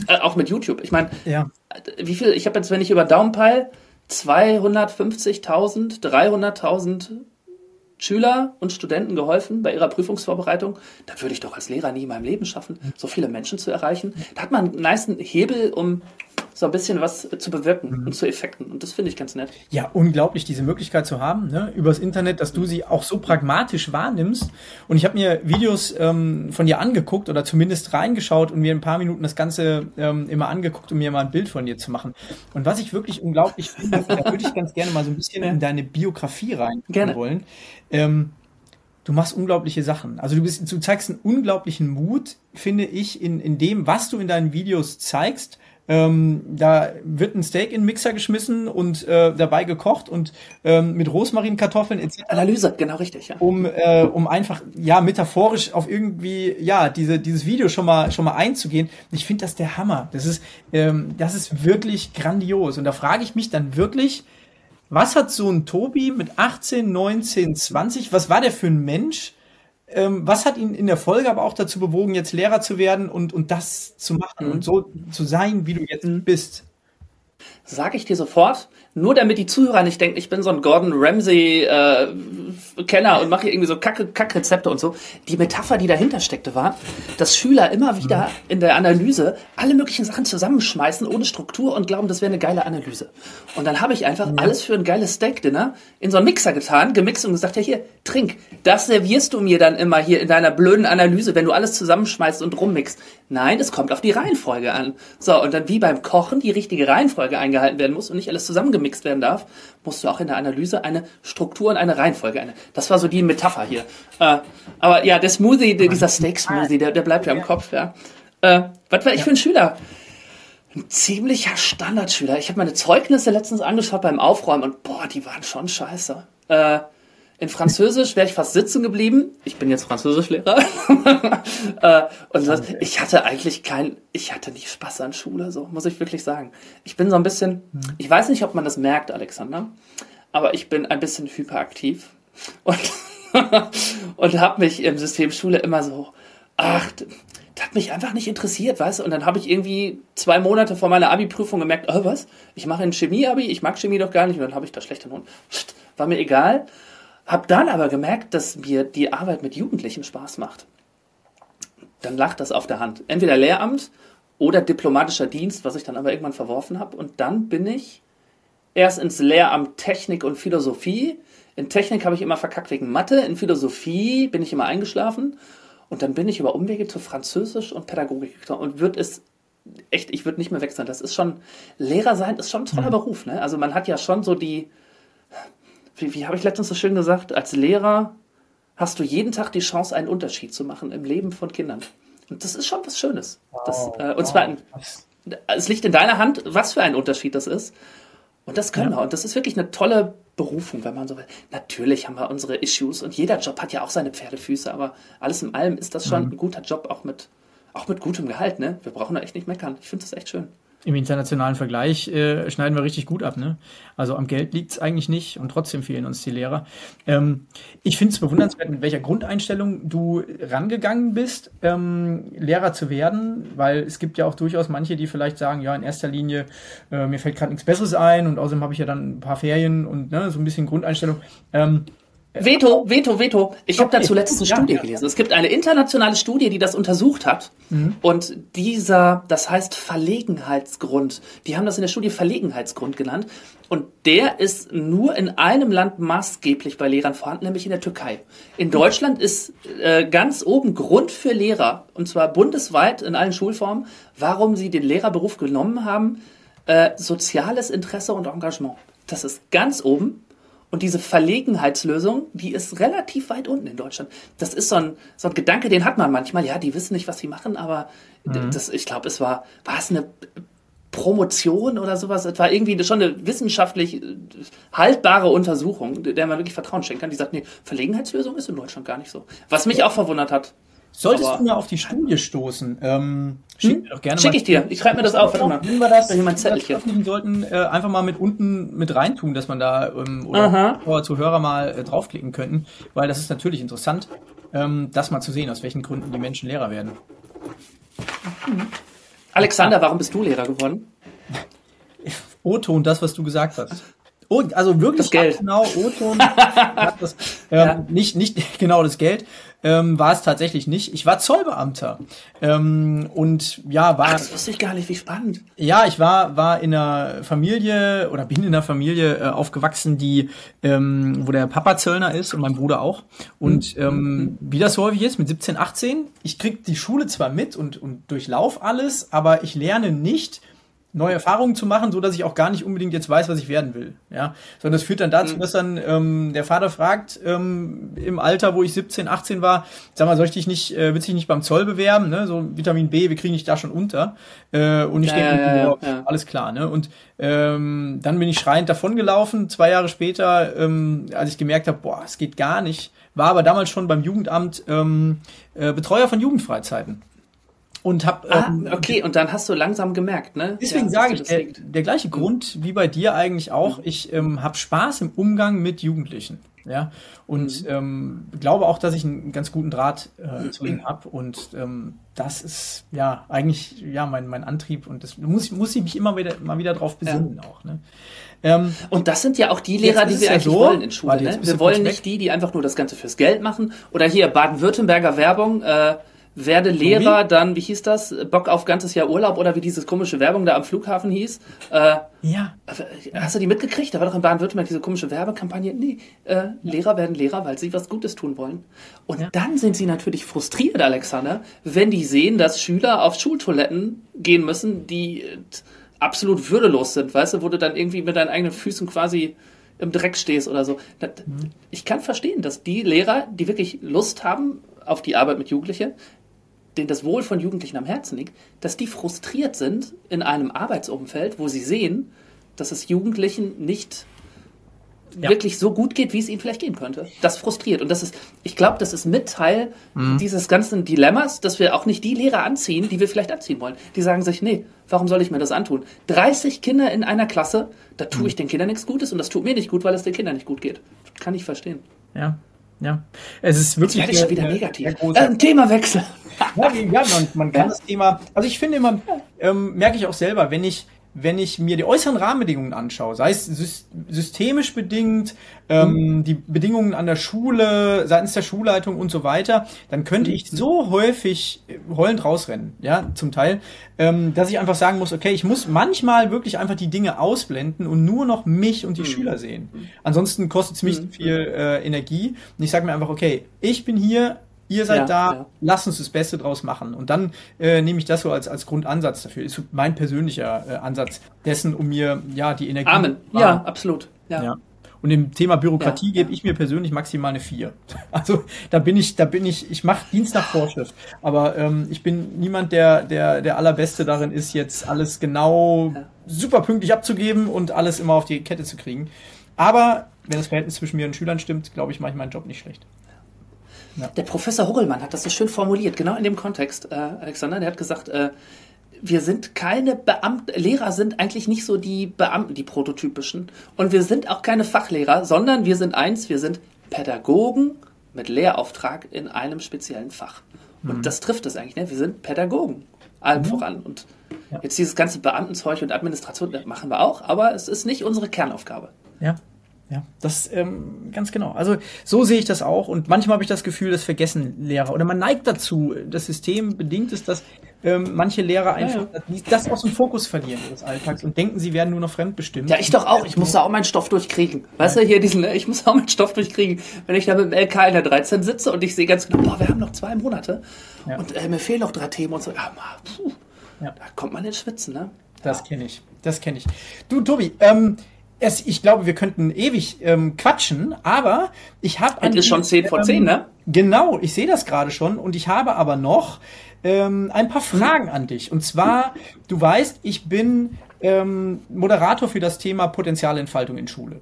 Äh, auch mit YouTube. Ich meine, ja. wie viel, ich habe jetzt, wenn ich über Daumen peil, 250.000, 300.000 Schüler und Studenten geholfen bei ihrer Prüfungsvorbereitung. Da würde ich doch als Lehrer nie in meinem Leben schaffen, so viele Menschen zu erreichen. Da hat man einen nice Hebel, um so ein bisschen was zu bewirken mhm. und zu Effekten. Und das finde ich ganz nett. Ja, unglaublich, diese Möglichkeit zu haben, ne, übers Internet, dass du sie auch so pragmatisch wahrnimmst. Und ich habe mir Videos ähm, von dir angeguckt oder zumindest reingeschaut und mir ein paar Minuten das Ganze ähm, immer angeguckt, um mir mal ein Bild von dir zu machen. Und was ich wirklich unglaublich finde, da würde ich ganz gerne mal so ein bisschen in deine Biografie rein wollen. Ähm, du machst unglaubliche Sachen. Also du bist, du zeigst einen unglaublichen Mut, finde ich, in, in dem, was du in deinen Videos zeigst ähm, da wird ein Steak in den Mixer geschmissen und äh, dabei gekocht und ähm, mit Rosmarinkartoffeln etc. Analyse, genau richtig, ja. Um, äh, um einfach, ja, metaphorisch auf irgendwie, ja, diese, dieses Video schon mal, schon mal einzugehen. Ich finde das der Hammer. Das ist, ähm, das ist wirklich grandios. Und da frage ich mich dann wirklich, was hat so ein Tobi mit 18, 19, 20, was war der für ein Mensch? Ähm, was hat ihn in der Folge aber auch dazu bewogen, jetzt Lehrer zu werden und, und das zu machen mhm. und so zu sein, wie du jetzt mhm. bist? Sag ich dir sofort, nur damit die Zuhörer nicht denken, ich bin so ein Gordon Ramsay äh, Kenner und mache hier irgendwie so Kacke Kackrezepte und so. Die Metapher, die dahinter steckte, war, dass Schüler immer wieder in der Analyse alle möglichen Sachen zusammenschmeißen ohne Struktur und glauben, das wäre eine geile Analyse. Und dann habe ich einfach ja. alles für ein geiles Steak Dinner in so einen Mixer getan, gemixt und gesagt, ja hier, trink. Das servierst du mir dann immer hier in deiner blöden Analyse, wenn du alles zusammenschmeißt und rummixst. Nein, es kommt auf die Reihenfolge an. So, und dann wie beim Kochen die richtige Reihenfolge eingehalten werden muss und nicht alles zusammengemixt gemixt werden darf, musst du auch in der Analyse eine Struktur und eine Reihenfolge. Eine, das war so die Metapher hier. Äh, aber ja, der Smoothie, der, dieser Steak-Smoothie, der, der bleibt ja im Kopf. Ja. Äh, was war ich für ein Schüler? Ein ziemlicher Standardschüler. Ich habe meine Zeugnisse letztens angeschaut beim Aufräumen und boah, die waren schon scheiße. Äh, in Französisch wäre ich fast sitzen geblieben. Ich bin jetzt Französischlehrer. äh, und das, ich hatte eigentlich kein, ich hatte nicht Spaß an Schule, so muss ich wirklich sagen. Ich bin so ein bisschen, mhm. ich weiß nicht, ob man das merkt, Alexander, aber ich bin ein bisschen hyperaktiv und, und habe mich im System Schule immer so, ach, das hat mich einfach nicht interessiert, weißt du? Und dann habe ich irgendwie zwei Monate vor meiner Abi-Prüfung gemerkt, oh was, ich mache ein Chemie-Abi, ich mag Chemie doch gar nicht und dann habe ich da schlechte Noten. War mir egal. Hab dann aber gemerkt, dass mir die Arbeit mit Jugendlichen Spaß macht. Dann lacht das auf der Hand. Entweder Lehramt oder diplomatischer Dienst, was ich dann aber irgendwann verworfen habe. Und dann bin ich erst ins Lehramt Technik und Philosophie. In Technik habe ich immer verkackt wegen Mathe. In Philosophie bin ich immer eingeschlafen. Und dann bin ich über Umwege zu Französisch und Pädagogik gekommen und wird es echt, ich würde nicht mehr wechseln. Das ist schon, Lehrer sein ist schon ein toller mhm. Beruf. Ne? Also man hat ja schon so die, wie, wie habe ich letztens so schön gesagt, als Lehrer hast du jeden Tag die Chance, einen Unterschied zu machen im Leben von Kindern. Und das ist schon was Schönes. Wow, das, äh, und wow. zwar, ein, es liegt in deiner Hand, was für ein Unterschied das ist. Und das können ja. wir. Und das ist wirklich eine tolle Berufung, wenn man so will. Natürlich haben wir unsere Issues und jeder Job hat ja auch seine Pferdefüße, aber alles in allem ist das schon mhm. ein guter Job, auch mit, auch mit gutem Gehalt. Ne? Wir brauchen da echt nicht meckern. Ich finde das echt schön im internationalen Vergleich äh, schneiden wir richtig gut ab. Ne? Also am Geld liegt es eigentlich nicht und trotzdem fehlen uns die Lehrer. Ähm, ich finde es bewundernswert, mit welcher Grundeinstellung du rangegangen bist, ähm, Lehrer zu werden, weil es gibt ja auch durchaus manche, die vielleicht sagen, ja, in erster Linie, äh, mir fällt gerade nichts Besseres ein und außerdem habe ich ja dann ein paar Ferien und ne, so ein bisschen Grundeinstellung. Ähm, Veto, Veto, Veto. Ich habe dazu letztens eine Studie gelesen. Es gibt eine internationale Studie, die das untersucht hat. Mhm. Und dieser, das heißt Verlegenheitsgrund, die haben das in der Studie Verlegenheitsgrund genannt. Und der ist nur in einem Land maßgeblich bei Lehrern vorhanden, nämlich in der Türkei. In Deutschland ist äh, ganz oben Grund für Lehrer, und zwar bundesweit in allen Schulformen, warum sie den Lehrerberuf genommen haben, äh, soziales Interesse und Engagement. Das ist ganz oben. Und diese Verlegenheitslösung, die ist relativ weit unten in Deutschland. Das ist so ein, so ein Gedanke, den hat man manchmal. Ja, die wissen nicht, was sie machen, aber mhm. das, ich glaube, es war, war es eine Promotion oder sowas? Es war irgendwie schon eine wissenschaftlich äh, haltbare Untersuchung, der man wirklich Vertrauen schenken kann. Die sagt, nee, Verlegenheitslösung ist in Deutschland gar nicht so. Was mich auch verwundert hat. Solltest Aber du mal auf die Studie stoßen, ähm, schick hm? mir doch gerne Schick ich dir. Ich schreibe mir das auf. Warte mal. Nehmen wir das. Da das Zettelchen. sollten äh, einfach mal mit unten mit reintun, dass man da ähm, oder Zuhörer mal äh, draufklicken könnten, weil das ist natürlich interessant, ähm, das mal zu sehen, aus welchen Gründen die Menschen Lehrer werden. Alexander, warum bist du Lehrer geworden? Otto und das, was du gesagt hast. Oh, also wirklich das Geld. genau, O-Ton. ähm, ja. Nicht, nicht genau das Geld. Ähm, war es tatsächlich nicht. Ich war Zollbeamter. Ähm, und ja, war. Ach, das wusste ich gar nicht, wie spannend. Ja, ich war, war in einer Familie oder bin in einer Familie äh, aufgewachsen, die, ähm, wo der Papa Zöllner ist und mein Bruder auch. Und mhm. ähm, wie das so häufig ist, mit 17, 18, ich krieg die Schule zwar mit und, und durchlauf alles, aber ich lerne nicht, neue Erfahrungen zu machen, so dass ich auch gar nicht unbedingt jetzt weiß, was ich werden will. Ja, sondern das führt dann dazu, mhm. dass dann ähm, der Vater fragt ähm, im Alter, wo ich 17, 18 war, sag mal, soll ich dich nicht, äh, willst du dich nicht beim Zoll bewerben? Ne? So Vitamin B, wir kriegen dich da schon unter. Äh, und ich ja, denke, ja, ja, ja, alles klar. Ne? Und ähm, dann bin ich schreiend davongelaufen. Zwei Jahre später, ähm, als ich gemerkt habe, boah, es geht gar nicht, war aber damals schon beim Jugendamt ähm, äh, Betreuer von Jugendfreizeiten und hab ah, ähm, okay und dann hast du langsam gemerkt ne deswegen ja, sage ich der, der, gleiche Grund wie bei dir eigentlich auch mhm. ich ähm, habe Spaß im Umgang mit Jugendlichen ja und mhm. ähm, glaube auch dass ich einen ganz guten Draht äh, zu ihnen habe und ähm, das ist ja eigentlich ja mein mein Antrieb und das muss muss ich mich immer wieder mal wieder drauf besinnen ja. auch ne ähm, und das sind ja auch die Lehrer, die wir eigentlich so, wollen in Schule. Ne? Wir wollen nicht die, die einfach nur das Ganze fürs Geld machen. Oder hier Baden-Württemberger Werbung. Äh, werde Lehrer, dann, wie hieß das? Bock auf ganzes Jahr Urlaub oder wie dieses komische Werbung da am Flughafen hieß. Äh, ja. Hast du die mitgekriegt? Da war doch in Baden-Württemberg diese komische Werbekampagne. Nee, äh, Lehrer werden Lehrer, weil sie was Gutes tun wollen. Und ja. dann sind sie natürlich frustriert, Alexander, wenn die sehen, dass Schüler auf Schultoiletten gehen müssen, die äh, absolut würdelos sind, weißt du, wo du dann irgendwie mit deinen eigenen Füßen quasi im Dreck stehst oder so. Mhm. Ich kann verstehen, dass die Lehrer, die wirklich Lust haben auf die Arbeit mit Jugendlichen, denen das Wohl von Jugendlichen am Herzen liegt, dass die frustriert sind in einem Arbeitsumfeld, wo sie sehen, dass es Jugendlichen nicht ja. wirklich so gut geht, wie es ihnen vielleicht gehen könnte. Das frustriert. Und das ist, ich glaube, das ist mit Teil mhm. dieses ganzen Dilemmas, dass wir auch nicht die Lehrer anziehen, die wir vielleicht anziehen wollen. Die sagen sich, nee, warum soll ich mir das antun? 30 Kinder in einer Klasse, da tue mhm. ich den Kindern nichts Gutes und das tut mir nicht gut, weil es den Kindern nicht gut geht. Kann ich verstehen. Ja. Ja, es ist wirklich. Jetzt werde ich schon wieder negativ. Äh, ein Themawechsel. ja, ja man, man kann ja. das Thema. Also ich finde immer, ähm, merke ich auch selber, wenn ich wenn ich mir die äußeren Rahmenbedingungen anschaue, sei es systemisch bedingt, ähm, mhm. die Bedingungen an der Schule, seitens der Schulleitung und so weiter, dann könnte ich so häufig heulend rausrennen, ja, zum Teil, ähm, dass ich einfach sagen muss, okay, ich muss manchmal wirklich einfach die Dinge ausblenden und nur noch mich und die mhm. Schüler sehen. Ansonsten kostet es mich mhm. viel äh, Energie und ich sage mir einfach, okay, ich bin hier, Ihr seid ja, da, ja. lasst uns das Beste draus machen. Und dann äh, nehme ich das so als, als Grundansatz dafür. Ist mein persönlicher äh, Ansatz dessen, um mir ja die Energie. Amen. Ja, absolut. Ja. ja. Und im Thema Bürokratie ja, gebe ich mir persönlich maximal eine 4. Also da bin ich, da bin ich, ich mache Dienst nach Vorschrift. Aber ähm, ich bin niemand, der, der, der allerbeste darin ist, jetzt alles genau super pünktlich abzugeben und alles immer auf die Kette zu kriegen. Aber wenn das Verhältnis zwischen mir und Schülern stimmt, glaube ich, mache ich meinen Job nicht schlecht. Ja. Der Professor Hurlmann hat das so schön formuliert, genau in dem Kontext, äh, Alexander. Der hat gesagt, äh, wir sind keine Beamten, Lehrer sind eigentlich nicht so die Beamten, die prototypischen. Und wir sind auch keine Fachlehrer, sondern wir sind eins, wir sind Pädagogen mit Lehrauftrag in einem speziellen Fach. Und mhm. das trifft es eigentlich, ne? Wir sind Pädagogen, allem mhm. voran. Und ja. jetzt dieses ganze Beamtenzeug und Administration, das machen wir auch, aber es ist nicht unsere Kernaufgabe. Ja. Ja, das ähm, ganz genau. Also so sehe ich das auch und manchmal habe ich das Gefühl, das vergessen Lehrer oder man neigt dazu. Das System bedingt es, dass ähm, manche Lehrer einfach ja, ja. das aus dem Fokus verlieren ihres Alltags und denken, sie werden nur noch fremdbestimmt. Ja, ich doch auch. Ich muss da auch meinen Stoff durchkriegen. Weißt du, hier diesen, ich muss auch meinen Stoff durchkriegen. Wenn ich da mit dem LK in der 13 sitze und ich sehe ganz genau, boah, wir haben noch zwei Monate ja. und äh, mir fehlen noch drei Themen und so. Ja, puh, da kommt man ins Schwitzen, ne? Das kenne ich. Das kenne ich. Du, Tobi, ähm, es, ich glaube, wir könnten ewig ähm, quatschen, aber ich habe. Es ist schon 10 vor 10, ähm, ne? Genau, ich sehe das gerade schon und ich habe aber noch ähm, ein paar Fragen an dich. Und zwar, du weißt, ich bin ähm, Moderator für das Thema Potenzialentfaltung in Schule.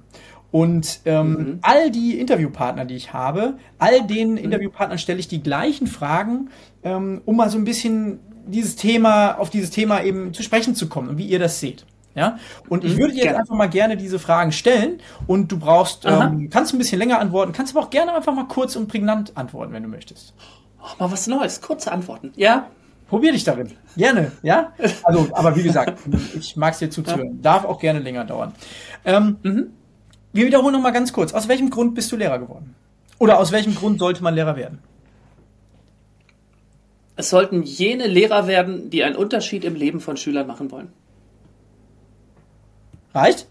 Und ähm, mhm. all die Interviewpartner, die ich habe, all den mhm. Interviewpartnern stelle ich die gleichen Fragen, ähm, um mal so ein bisschen dieses Thema, auf dieses Thema eben zu sprechen zu kommen und wie ihr das seht. Ja, und ich mhm, würde dir jetzt einfach mal gerne diese Fragen stellen und du brauchst, ähm, kannst ein bisschen länger antworten, kannst aber auch gerne einfach mal kurz und prägnant antworten, wenn du möchtest. Oh, mal was Neues, kurze Antworten. Ja? Probier dich darin. Gerne, ja? Also, aber wie gesagt, ich mag es dir zuzuhören. Darf auch gerne länger dauern. Ähm, mhm. Wir wiederholen noch mal ganz kurz. Aus welchem Grund bist du Lehrer geworden? Oder aus welchem Grund sollte man Lehrer werden? Es sollten jene Lehrer werden, die einen Unterschied im Leben von Schülern machen wollen. Reicht?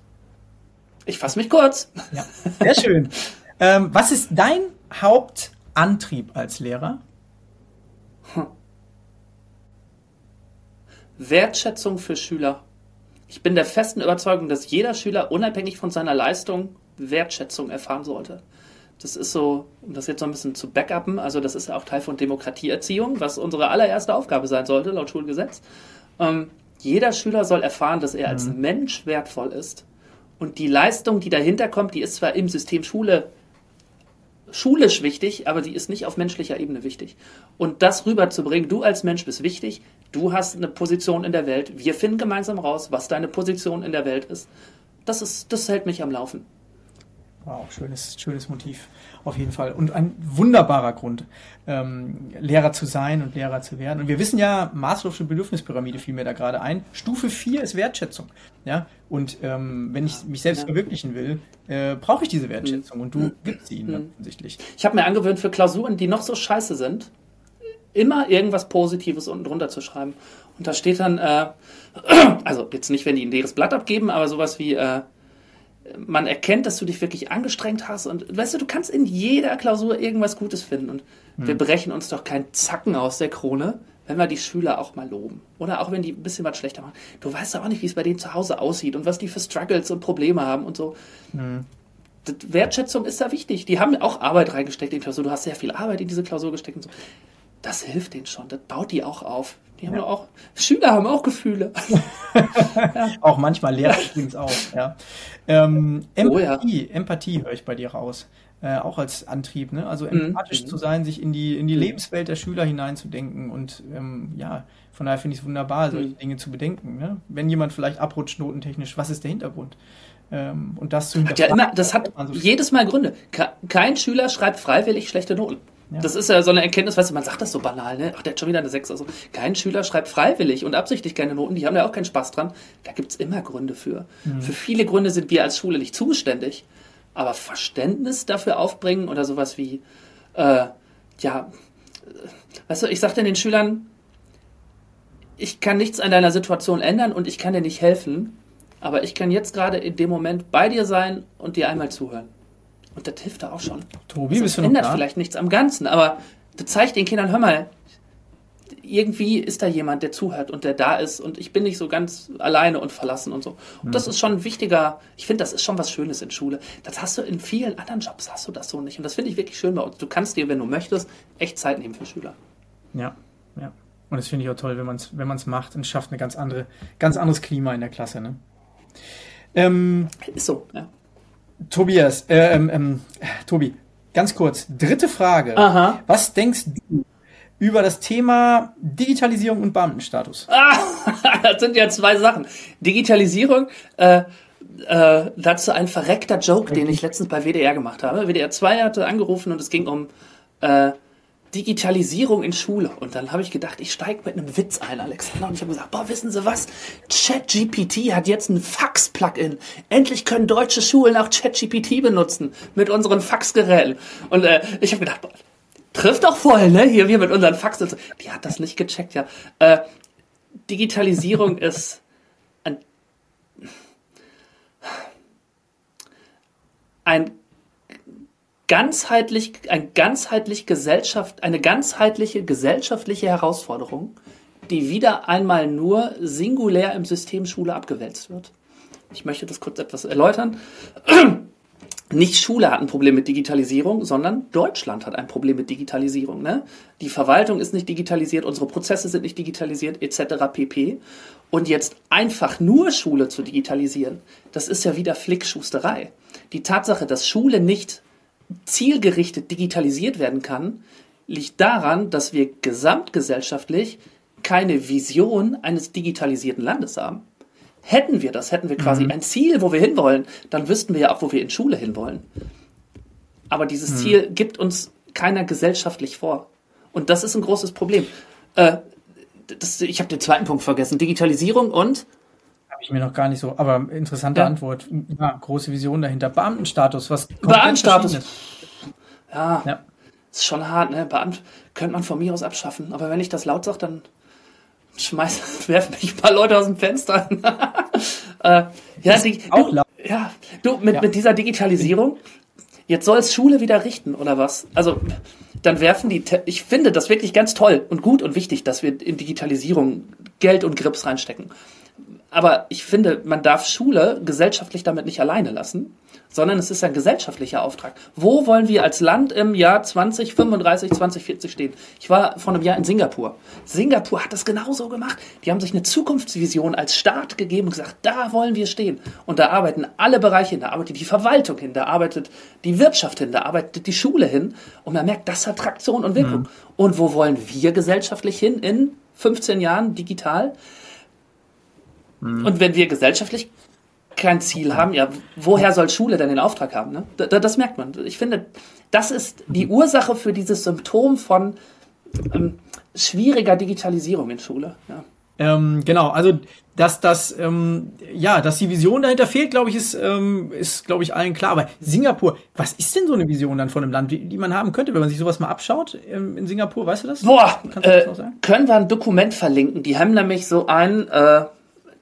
Ich fasse mich kurz. Ja, sehr schön. ähm, was ist dein Hauptantrieb als Lehrer? Hm. Wertschätzung für Schüler. Ich bin der festen Überzeugung, dass jeder Schüler unabhängig von seiner Leistung Wertschätzung erfahren sollte. Das ist so, um das jetzt so ein bisschen zu backuppen, also das ist ja auch Teil von Demokratieerziehung, was unsere allererste Aufgabe sein sollte, laut Schulgesetz. Ähm, jeder Schüler soll erfahren, dass er als mhm. Mensch wertvoll ist. Und die Leistung, die dahinter kommt, die ist zwar im System Schule schulisch wichtig, aber die ist nicht auf menschlicher Ebene wichtig. Und das rüberzubringen, du als Mensch bist wichtig, du hast eine Position in der Welt, wir finden gemeinsam raus, was deine Position in der Welt ist. Das ist, das hält mich am Laufen. Wow, schönes, schönes Motiv, auf jeden Fall. Und ein wunderbarer Grund, ähm, Lehrer zu sein und Lehrer zu werden. Und wir wissen ja, Maslow'sche Bedürfnispyramide fiel mir da gerade ein. Stufe 4 ist Wertschätzung. Ja? Und ähm, wenn ich mich selbst verwirklichen will, äh, brauche ich diese Wertschätzung. Und du mhm. gibst sie ihnen mhm. offensichtlich. Ich habe mir angewöhnt, für Klausuren, die noch so scheiße sind, immer irgendwas Positives unten drunter zu schreiben. Und da steht dann, äh, also jetzt nicht, wenn die ein leeres Blatt abgeben, aber sowas wie, äh, man erkennt, dass du dich wirklich angestrengt hast und weißt du, du kannst in jeder Klausur irgendwas Gutes finden und hm. wir brechen uns doch keinen Zacken aus der Krone, wenn wir die Schüler auch mal loben oder auch wenn die ein bisschen was schlechter machen. Du weißt ja auch nicht, wie es bei denen zu Hause aussieht und was die für Struggles und Probleme haben und so. Hm. Wertschätzung ist da wichtig. Die haben auch Arbeit reingesteckt in die Klausur. Du hast sehr viel Arbeit in diese Klausur gesteckt und so. Das hilft denen schon. Das baut die auch auf. Die haben ja. auch, Schüler haben auch Gefühle. ja. Auch manchmal Lehrer übrigens auch, ja. Ähm, Empathie, oh, ja. Empathie höre ich bei dir raus. Äh, auch als Antrieb, ne? Also mhm. empathisch mhm. zu sein, sich in die, in die mhm. Lebenswelt der Schüler hineinzudenken und ähm, ja, von daher finde ich es wunderbar, solche mhm. Dinge zu bedenken. Ne? Wenn jemand vielleicht abrutscht notentechnisch, was ist der Hintergrund? Ähm, und das zu hat ja immer, das hat so jedes Mal Gründe. Kein Schüler schreibt freiwillig schlechte Noten. Ja. Das ist ja so eine Erkenntnis, weißt du, man sagt das so banal, ne? Ach, der hat schon wieder eine 6. Also kein Schüler schreibt freiwillig und absichtlich keine Noten, die haben ja auch keinen Spaß dran. Da gibt es immer Gründe für. Mhm. Für viele Gründe sind wir als Schule nicht zuständig, aber Verständnis dafür aufbringen oder sowas wie, äh, ja, weißt du, ich sagte den Schülern, ich kann nichts an deiner Situation ändern und ich kann dir nicht helfen, aber ich kann jetzt gerade in dem Moment bei dir sein und dir einmal zuhören. Und das hilft da auch schon. Tobi, das ändert vielleicht nichts am Ganzen, aber das zeigt den Kindern, hör mal, irgendwie ist da jemand, der zuhört und der da ist und ich bin nicht so ganz alleine und verlassen und so. Und das mhm. ist schon ein wichtiger, ich finde, das ist schon was Schönes in Schule. Das hast du in vielen anderen Jobs, hast du das so nicht. Und das finde ich wirklich schön bei uns. Du kannst dir, wenn du möchtest, echt Zeit nehmen für Schüler. Ja, ja. Und das finde ich auch toll, wenn man es wenn man's macht und schafft ein ganz, andere, ganz anderes Klima in der Klasse. Ne? Ähm, ist so, ja. Tobias, äh, ähm, ähm, Tobi, ganz kurz, dritte Frage. Aha. Was denkst du über das Thema Digitalisierung und Beamtenstatus? Ah, das sind ja zwei Sachen. Digitalisierung, äh, äh, dazu ein verreckter Joke, den ich letztens bei WDR gemacht habe. WDR 2 hatte angerufen und es ging um äh, Digitalisierung in Schule. Und dann habe ich gedacht, ich steige mit einem Witz ein, Alexander. Und ich habe gesagt, boah, wissen Sie was? ChatGPT hat jetzt ein Fax-Plugin. Endlich können deutsche Schulen auch ChatGPT benutzen mit unseren Faxgeräten. Und äh, ich habe gedacht, boah, trifft doch voll, ne? Hier wir mit unseren Faxen. Die hat das nicht gecheckt, ja. Äh, Digitalisierung ist ein, ein ganzheitlich, ein ganzheitlich Gesellschaft, eine ganzheitliche gesellschaftliche Herausforderung, die wieder einmal nur singulär im System Schule abgewälzt wird. Ich möchte das kurz etwas erläutern. Nicht Schule hat ein Problem mit Digitalisierung, sondern Deutschland hat ein Problem mit Digitalisierung. Ne? Die Verwaltung ist nicht digitalisiert, unsere Prozesse sind nicht digitalisiert, etc. pp. Und jetzt einfach nur Schule zu digitalisieren, das ist ja wieder Flickschusterei. Die Tatsache, dass Schule nicht zielgerichtet digitalisiert werden kann, liegt daran, dass wir gesamtgesellschaftlich keine Vision eines digitalisierten Landes haben. Hätten wir das, hätten wir quasi mhm. ein Ziel, wo wir hinwollen, dann wüssten wir ja auch, wo wir in Schule hinwollen. Aber dieses mhm. Ziel gibt uns keiner gesellschaftlich vor. Und das ist ein großes Problem. Äh, das, ich habe den zweiten Punkt vergessen. Digitalisierung und ich mir noch gar nicht so, aber interessante ja. Antwort. Ja, große Vision dahinter. Beamtenstatus, was Beamtenstatus. Ja, ja, ist schon hart, ne? Beamt könnte man von mir aus abschaffen. Aber wenn ich das laut sage, dann schmeiß, werfen mich ein paar Leute aus dem Fenster. äh, ja, die, auch du, ja, du, mit, ja. mit dieser Digitalisierung, jetzt soll es Schule wieder richten, oder was? Also, dann werfen die, ich finde das wirklich ganz toll und gut und wichtig, dass wir in Digitalisierung Geld und Grips reinstecken. Aber ich finde, man darf Schule gesellschaftlich damit nicht alleine lassen, sondern es ist ein gesellschaftlicher Auftrag. Wo wollen wir als Land im Jahr 2035, 2040 stehen? Ich war vor einem Jahr in Singapur. Singapur hat das genauso gemacht. Die haben sich eine Zukunftsvision als Staat gegeben und gesagt, da wollen wir stehen. Und da arbeiten alle Bereiche hin. Da arbeitet die Verwaltung hin, da arbeitet die Wirtschaft hin, da arbeitet die Schule hin. Und man merkt, das hat Traktion und Wirkung. Mhm. Und wo wollen wir gesellschaftlich hin in 15 Jahren digital? Mhm. Und wenn wir gesellschaftlich kein Ziel haben, ja, woher soll Schule denn den Auftrag haben? Ne? Das, das merkt man. Ich finde, das ist die Ursache für dieses Symptom von ähm, schwieriger Digitalisierung in Schule. Ja. Ähm, genau, also dass das ähm, ja, dass die Vision dahinter fehlt, glaube ich, ist ähm, ist glaube ich allen klar. Aber Singapur, was ist denn so eine Vision dann von einem Land, die, die man haben könnte, wenn man sich sowas mal abschaut ähm, in Singapur? Weißt du das? Boah, äh, das können wir ein Dokument verlinken? Die haben nämlich so ein äh,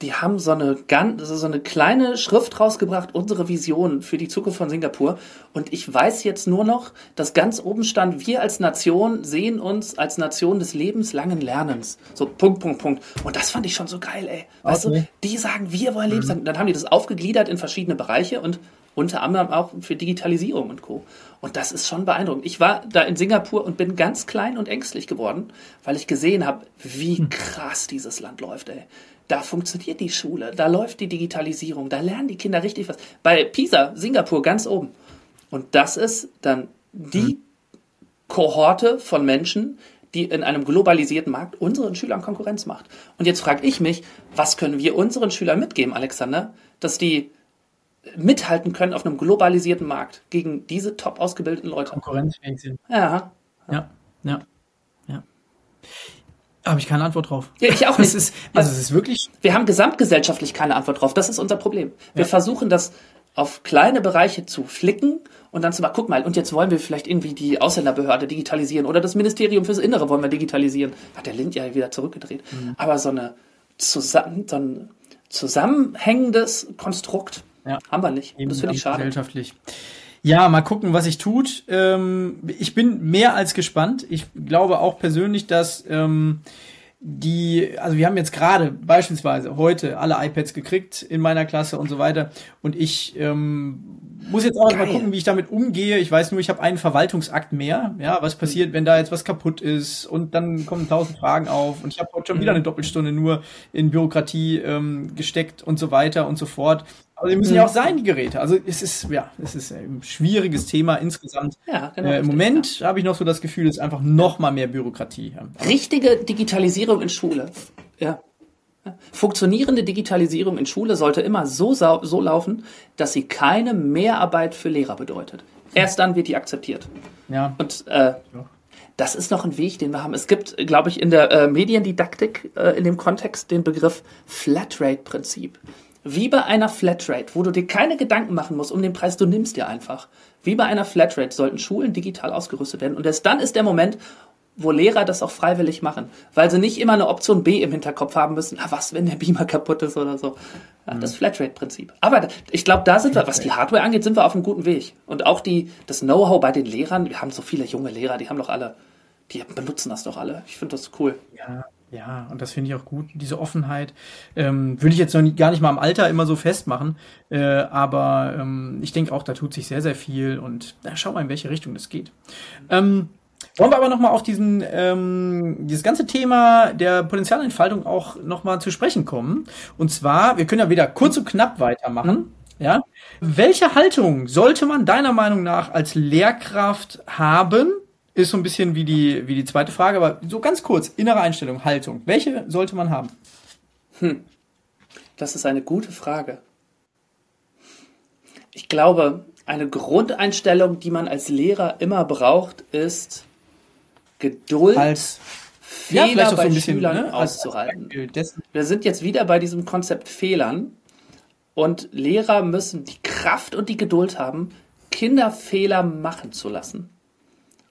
die haben so eine ganz, so eine kleine Schrift rausgebracht, unsere Vision für die Zukunft von Singapur. Und ich weiß jetzt nur noch, dass ganz oben stand, wir als Nation sehen uns als Nation des lebenslangen Lernens. So Punkt, Punkt, Punkt. Und das fand ich schon so geil, ey. Weißt okay. du, die sagen, wir wollen lebenslang. Mhm. Dann haben die das aufgegliedert in verschiedene Bereiche und unter anderem auch für Digitalisierung und Co. Und das ist schon beeindruckend. Ich war da in Singapur und bin ganz klein und ängstlich geworden, weil ich gesehen habe, wie hm. krass dieses Land läuft, ey da funktioniert die Schule, da läuft die Digitalisierung, da lernen die Kinder richtig was. Bei PISA, Singapur, ganz oben. Und das ist dann die Kohorte von Menschen, die in einem globalisierten Markt unseren Schülern Konkurrenz macht. Und jetzt frage ich mich, was können wir unseren Schülern mitgeben, Alexander, dass die mithalten können auf einem globalisierten Markt gegen diese top ausgebildeten Leute? Konkurrenzfähig sind. Ja. Ja, ja, ja. Habe ich keine Antwort drauf. Ja, ich auch nicht. Ist, also es ist wirklich. Wir haben gesamtgesellschaftlich keine Antwort drauf. Das ist unser Problem. Wir ja. versuchen das auf kleine Bereiche zu flicken und dann zu sagen, guck mal, und jetzt wollen wir vielleicht irgendwie die Ausländerbehörde digitalisieren oder das Ministerium fürs Innere wollen wir digitalisieren. Hat der Lind ja wieder zurückgedreht. Mhm. Aber so, eine zusammen, so ein zusammenhängendes Konstrukt ja. haben wir nicht. Eben das finde ich schade. Gesellschaftlich. Ja, mal gucken, was sich tut. Ähm, ich bin mehr als gespannt. Ich glaube auch persönlich, dass ähm, die, also wir haben jetzt gerade beispielsweise heute alle iPads gekriegt in meiner Klasse und so weiter. Und ich ähm, muss jetzt auch Geil. mal gucken, wie ich damit umgehe. Ich weiß nur, ich habe einen Verwaltungsakt mehr. Ja, was passiert, wenn da jetzt was kaputt ist und dann kommen tausend Fragen auf und ich habe heute schon wieder mhm. eine Doppelstunde nur in Bürokratie ähm, gesteckt und so weiter und so fort. Aber sie müssen ja auch sein, die Geräte. Also es ist, ja, es ist ein schwieriges Thema insgesamt. Ja, genau, äh, Im Moment ja. habe ich noch so das Gefühl, es ist einfach noch mal mehr Bürokratie. Richtige Digitalisierung in Schule. Ja. Funktionierende Digitalisierung in Schule sollte immer so, so laufen, dass sie keine Mehrarbeit für Lehrer bedeutet. Erst dann wird die akzeptiert. Ja. Und äh, das ist noch ein Weg, den wir haben. Es gibt, glaube ich, in der äh, Mediendidaktik äh, in dem Kontext den Begriff Flatrate-Prinzip. Wie bei einer Flatrate, wo du dir keine Gedanken machen musst um den Preis, du nimmst dir einfach. Wie bei einer Flatrate sollten Schulen digital ausgerüstet werden. Und erst dann ist der Moment, wo Lehrer das auch freiwillig machen, weil sie nicht immer eine Option B im Hinterkopf haben müssen. Ah, was, wenn der Beamer kaputt ist oder so. Ja. Das Flatrate-Prinzip. Aber ich glaube, da sind wir, was die Hardware angeht, sind wir auf einem guten Weg. Und auch die, das Know-how bei den Lehrern, wir haben so viele junge Lehrer, die haben doch alle, die benutzen das doch alle. Ich finde das cool. Ja, ja, und das finde ich auch gut, diese Offenheit. Ähm, Würde ich jetzt noch nie, gar nicht mal am Alter immer so festmachen, äh, aber ähm, ich denke auch, da tut sich sehr, sehr viel und na, schau mal, in welche Richtung das geht. Ähm, wollen wir aber noch mal auf diesen ähm, dieses ganze Thema der Potenzialentfaltung auch noch mal zu sprechen kommen. Und zwar, wir können ja wieder kurz und knapp weitermachen. Ja? Welche Haltung sollte man deiner Meinung nach als Lehrkraft haben? Ist so ein bisschen wie die, wie die zweite Frage, aber so ganz kurz, innere Einstellung, Haltung. Welche sollte man haben? Hm. Das ist eine gute Frage. Ich glaube, eine Grundeinstellung, die man als Lehrer immer braucht, ist Geduld, als Fehler ja, bei bisschen, Schülern ne? auszuhalten. Wir sind jetzt wieder bei diesem Konzept Fehlern und Lehrer müssen die Kraft und die Geduld haben, Kinder Fehler machen zu lassen.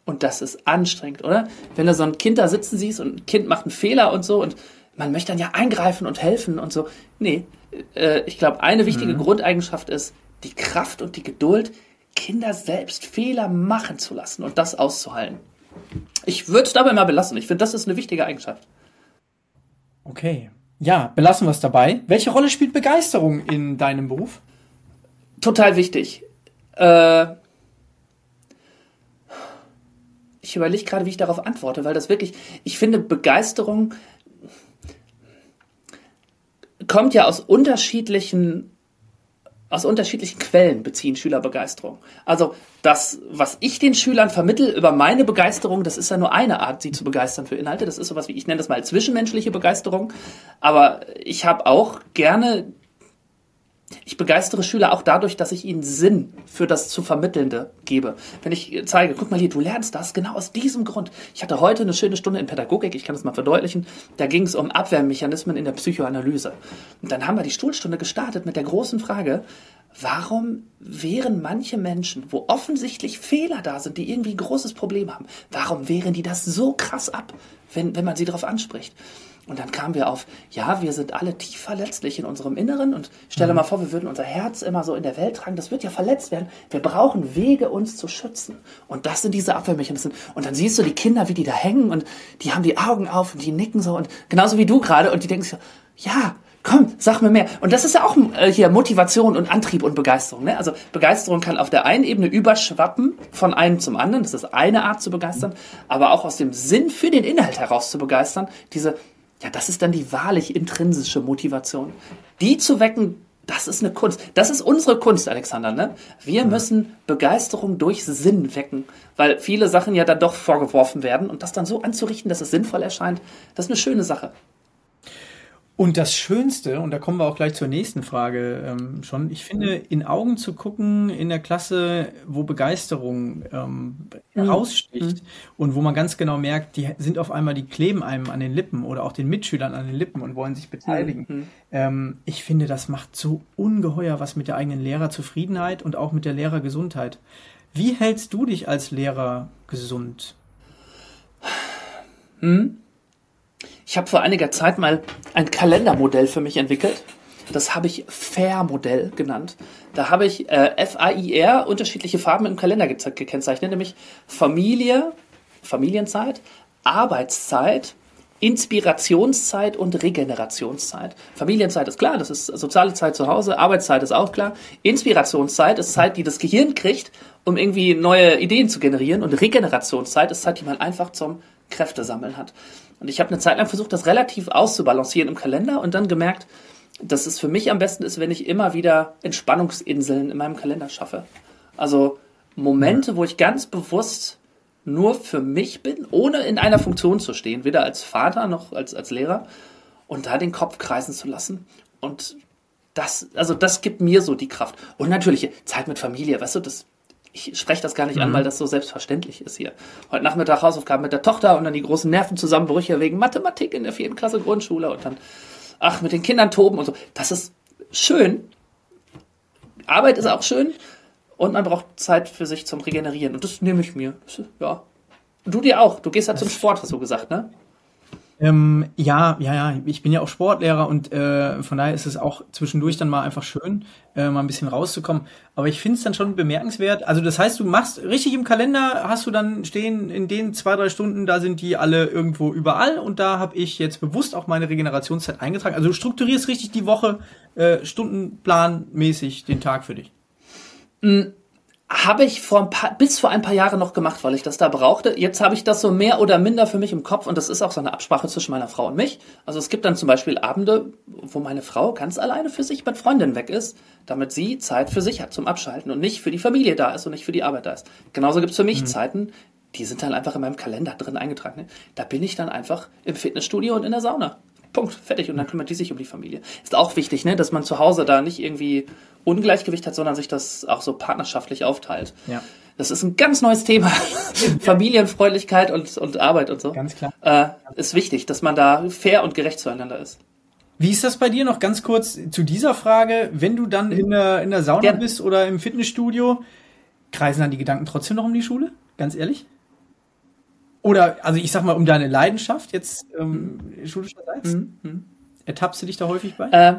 Und das ist anstrengend, oder? Wenn du so ein Kind da sitzen siehst und ein Kind macht einen Fehler und so und man möchte dann ja eingreifen und helfen und so. Nee, äh, ich glaube, eine wichtige mhm. Grundeigenschaft ist die Kraft und die Geduld, Kinder selbst Fehler machen zu lassen und das auszuhalten. Ich würde es dabei mal belassen. Ich finde, das ist eine wichtige Eigenschaft. Okay. Ja, belassen wir es dabei. Welche Rolle spielt Begeisterung in deinem Beruf? Total wichtig. Äh, ich überlege gerade, wie ich darauf antworte, weil das wirklich, ich finde, Begeisterung kommt ja aus unterschiedlichen aus unterschiedlichen Quellen beziehen Schülerbegeisterung. Also das, was ich den Schülern vermittel über meine Begeisterung, das ist ja nur eine Art, sie zu begeistern für Inhalte. Das ist sowas wie, ich nenne das mal zwischenmenschliche Begeisterung. Aber ich habe auch gerne ich begeistere Schüler auch dadurch, dass ich ihnen Sinn für das zu Vermittelnde gebe. Wenn ich zeige, guck mal hier, du lernst das genau aus diesem Grund. Ich hatte heute eine schöne Stunde in Pädagogik, ich kann das mal verdeutlichen. Da ging es um Abwehrmechanismen in der Psychoanalyse. Und dann haben wir die Stuhlstunde gestartet mit der großen Frage, warum wehren manche Menschen, wo offensichtlich Fehler da sind, die irgendwie ein großes Problem haben, warum wehren die das so krass ab, wenn, wenn man sie darauf anspricht? Und dann kamen wir auf, ja, wir sind alle tief verletzlich in unserem Inneren und stell dir mhm. mal vor, wir würden unser Herz immer so in der Welt tragen, das wird ja verletzt werden. Wir brauchen Wege, uns zu schützen. Und das sind diese Abwehrmechanismen. Und dann siehst du die Kinder, wie die da hängen und die haben die Augen auf und die nicken so und genauso wie du gerade und die denken so, ja, komm, sag mir mehr. Und das ist ja auch äh, hier Motivation und Antrieb und Begeisterung. Ne? Also Begeisterung kann auf der einen Ebene überschwappen von einem zum anderen. Das ist eine Art zu begeistern. Aber auch aus dem Sinn für den Inhalt heraus zu begeistern. Diese ja, das ist dann die wahrlich intrinsische Motivation. Die zu wecken, das ist eine Kunst. Das ist unsere Kunst, Alexander. Ne? Wir müssen Begeisterung durch Sinn wecken, weil viele Sachen ja dann doch vorgeworfen werden und das dann so anzurichten, dass es sinnvoll erscheint, das ist eine schöne Sache. Und das Schönste, und da kommen wir auch gleich zur nächsten Frage ähm, schon, ich finde, in Augen zu gucken in der Klasse, wo Begeisterung ähm, mhm. raussticht mhm. und wo man ganz genau merkt, die sind auf einmal, die kleben einem an den Lippen oder auch den Mitschülern an den Lippen und wollen sich beteiligen. Mhm. Ähm, ich finde, das macht so ungeheuer was mit der eigenen Lehrerzufriedenheit und auch mit der Lehrergesundheit. Wie hältst du dich als Lehrer gesund? Hm? Ich habe vor einiger Zeit mal ein Kalendermodell für mich entwickelt. Das habe ich Fair-Modell genannt. Da habe ich äh, F-A-I-R unterschiedliche Farben im Kalender ge gekennzeichnet, nämlich Familie, Familienzeit, Arbeitszeit, Inspirationszeit und Regenerationszeit. Familienzeit ist klar, das ist soziale Zeit zu Hause, Arbeitszeit ist auch klar. Inspirationszeit ist Zeit, die das Gehirn kriegt, um irgendwie neue Ideen zu generieren. Und Regenerationszeit ist Zeit, die man einfach zum Kräftesammeln hat. Und ich habe eine Zeit lang versucht, das relativ auszubalancieren im Kalender und dann gemerkt, dass es für mich am besten ist, wenn ich immer wieder Entspannungsinseln in meinem Kalender schaffe. Also Momente, wo ich ganz bewusst nur für mich bin, ohne in einer Funktion zu stehen, weder als Vater noch als, als Lehrer, und da den Kopf kreisen zu lassen. Und das, also das gibt mir so die Kraft. Und natürlich Zeit mit Familie, weißt du, das ich spreche das gar nicht mhm. an, weil das so selbstverständlich ist hier. Heute Nachmittag Hausaufgaben mit der Tochter und dann die großen Nervenzusammenbrüche wegen Mathematik in der vierten Klasse Grundschule und dann, ach, mit den Kindern toben und so. Das ist schön. Arbeit ist auch schön und man braucht Zeit für sich zum Regenerieren und das nehme ich mir. Ja. Du dir auch. Du gehst ja zum Sport, hast du gesagt, ne? Ähm, ja, ja, ja. Ich bin ja auch Sportlehrer und äh, von daher ist es auch zwischendurch dann mal einfach schön, äh, mal ein bisschen rauszukommen. Aber ich finde es dann schon bemerkenswert. Also das heißt, du machst richtig im Kalender, hast du dann stehen in den zwei, drei Stunden, da sind die alle irgendwo überall und da habe ich jetzt bewusst auch meine Regenerationszeit eingetragen. Also du strukturierst richtig die Woche äh, stundenplanmäßig den Tag für dich. Mhm habe ich vor ein paar, bis vor ein paar Jahren noch gemacht, weil ich das da brauchte. Jetzt habe ich das so mehr oder minder für mich im Kopf und das ist auch so eine Absprache zwischen meiner Frau und mich. Also es gibt dann zum Beispiel Abende, wo meine Frau ganz alleine für sich mit Freundinnen weg ist, damit sie Zeit für sich hat zum Abschalten und nicht für die Familie da ist und nicht für die Arbeit da ist. Genauso gibt es für mich mhm. Zeiten, die sind dann einfach in meinem Kalender drin eingetragen. Ne? Da bin ich dann einfach im Fitnessstudio und in der Sauna. Punkt, fertig. Und dann kümmert die sich um die Familie. Ist auch wichtig, ne, dass man zu Hause da nicht irgendwie Ungleichgewicht hat, sondern sich das auch so partnerschaftlich aufteilt. Ja. Das ist ein ganz neues Thema. Familienfreundlichkeit und, und Arbeit und so. Ganz klar. Äh, ist wichtig, dass man da fair und gerecht zueinander ist. Wie ist das bei dir noch ganz kurz zu dieser Frage? Wenn du dann in der, in der Sauna ja. bist oder im Fitnessstudio, kreisen dann die Gedanken trotzdem noch um die Schule? Ganz ehrlich? Oder, also ich sag mal, um deine Leidenschaft jetzt ähm, schulischerseits? Mhm. mhm. Ertappst du dich da häufig bei? Äh,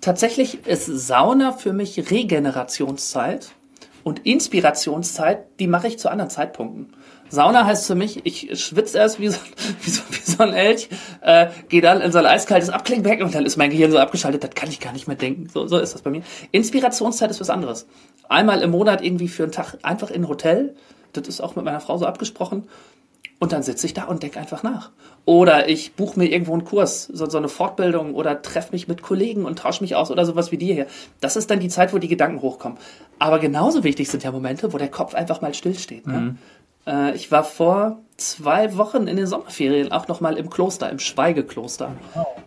tatsächlich ist Sauna für mich Regenerationszeit und Inspirationszeit, die mache ich zu anderen Zeitpunkten. Sauna heißt für mich, ich schwitze erst wie so, wie so, wie so ein Elch, äh, gehe dann in so ein eiskaltes Abklingbecken und dann ist mein Gehirn so abgeschaltet, das kann ich gar nicht mehr denken. So, so ist das bei mir. Inspirationszeit ist was anderes. Einmal im Monat irgendwie für einen Tag einfach in ein Hotel, das ist auch mit meiner Frau so abgesprochen und dann sitze ich da und denke einfach nach. Oder ich buche mir irgendwo einen Kurs, so, so eine Fortbildung oder treffe mich mit Kollegen und tausche mich aus oder sowas wie dir hier. Das ist dann die Zeit, wo die Gedanken hochkommen. Aber genauso wichtig sind ja Momente, wo der Kopf einfach mal stillsteht. Ne? Mhm. Äh, ich war vor zwei Wochen in den Sommerferien auch nochmal im Kloster, im Schweigekloster.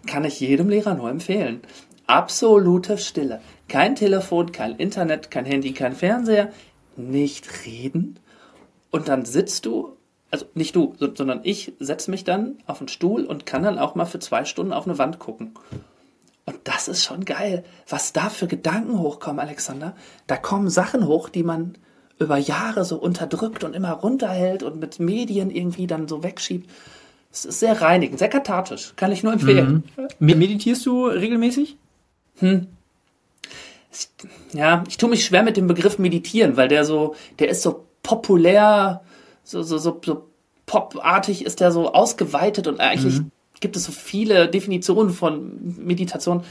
Kann ich jedem Lehrer nur empfehlen. Absolute Stille. Kein Telefon, kein Internet, kein Handy, kein Fernseher. Nicht reden. Und dann sitzt du also nicht du, sondern ich setze mich dann auf einen Stuhl und kann dann auch mal für zwei Stunden auf eine Wand gucken. Und das ist schon geil, was da für Gedanken hochkommen, Alexander. Da kommen Sachen hoch, die man über Jahre so unterdrückt und immer runterhält und mit Medien irgendwie dann so wegschiebt. Es ist sehr reinigend, sehr kathartisch, kann ich nur empfehlen. Mhm. Meditierst du regelmäßig? Hm. Ja, ich tue mich schwer mit dem Begriff meditieren, weil der so, der ist so populär so, so, so, so popartig ist der so ausgeweitet und eigentlich mhm. gibt es so viele Definitionen von Meditation.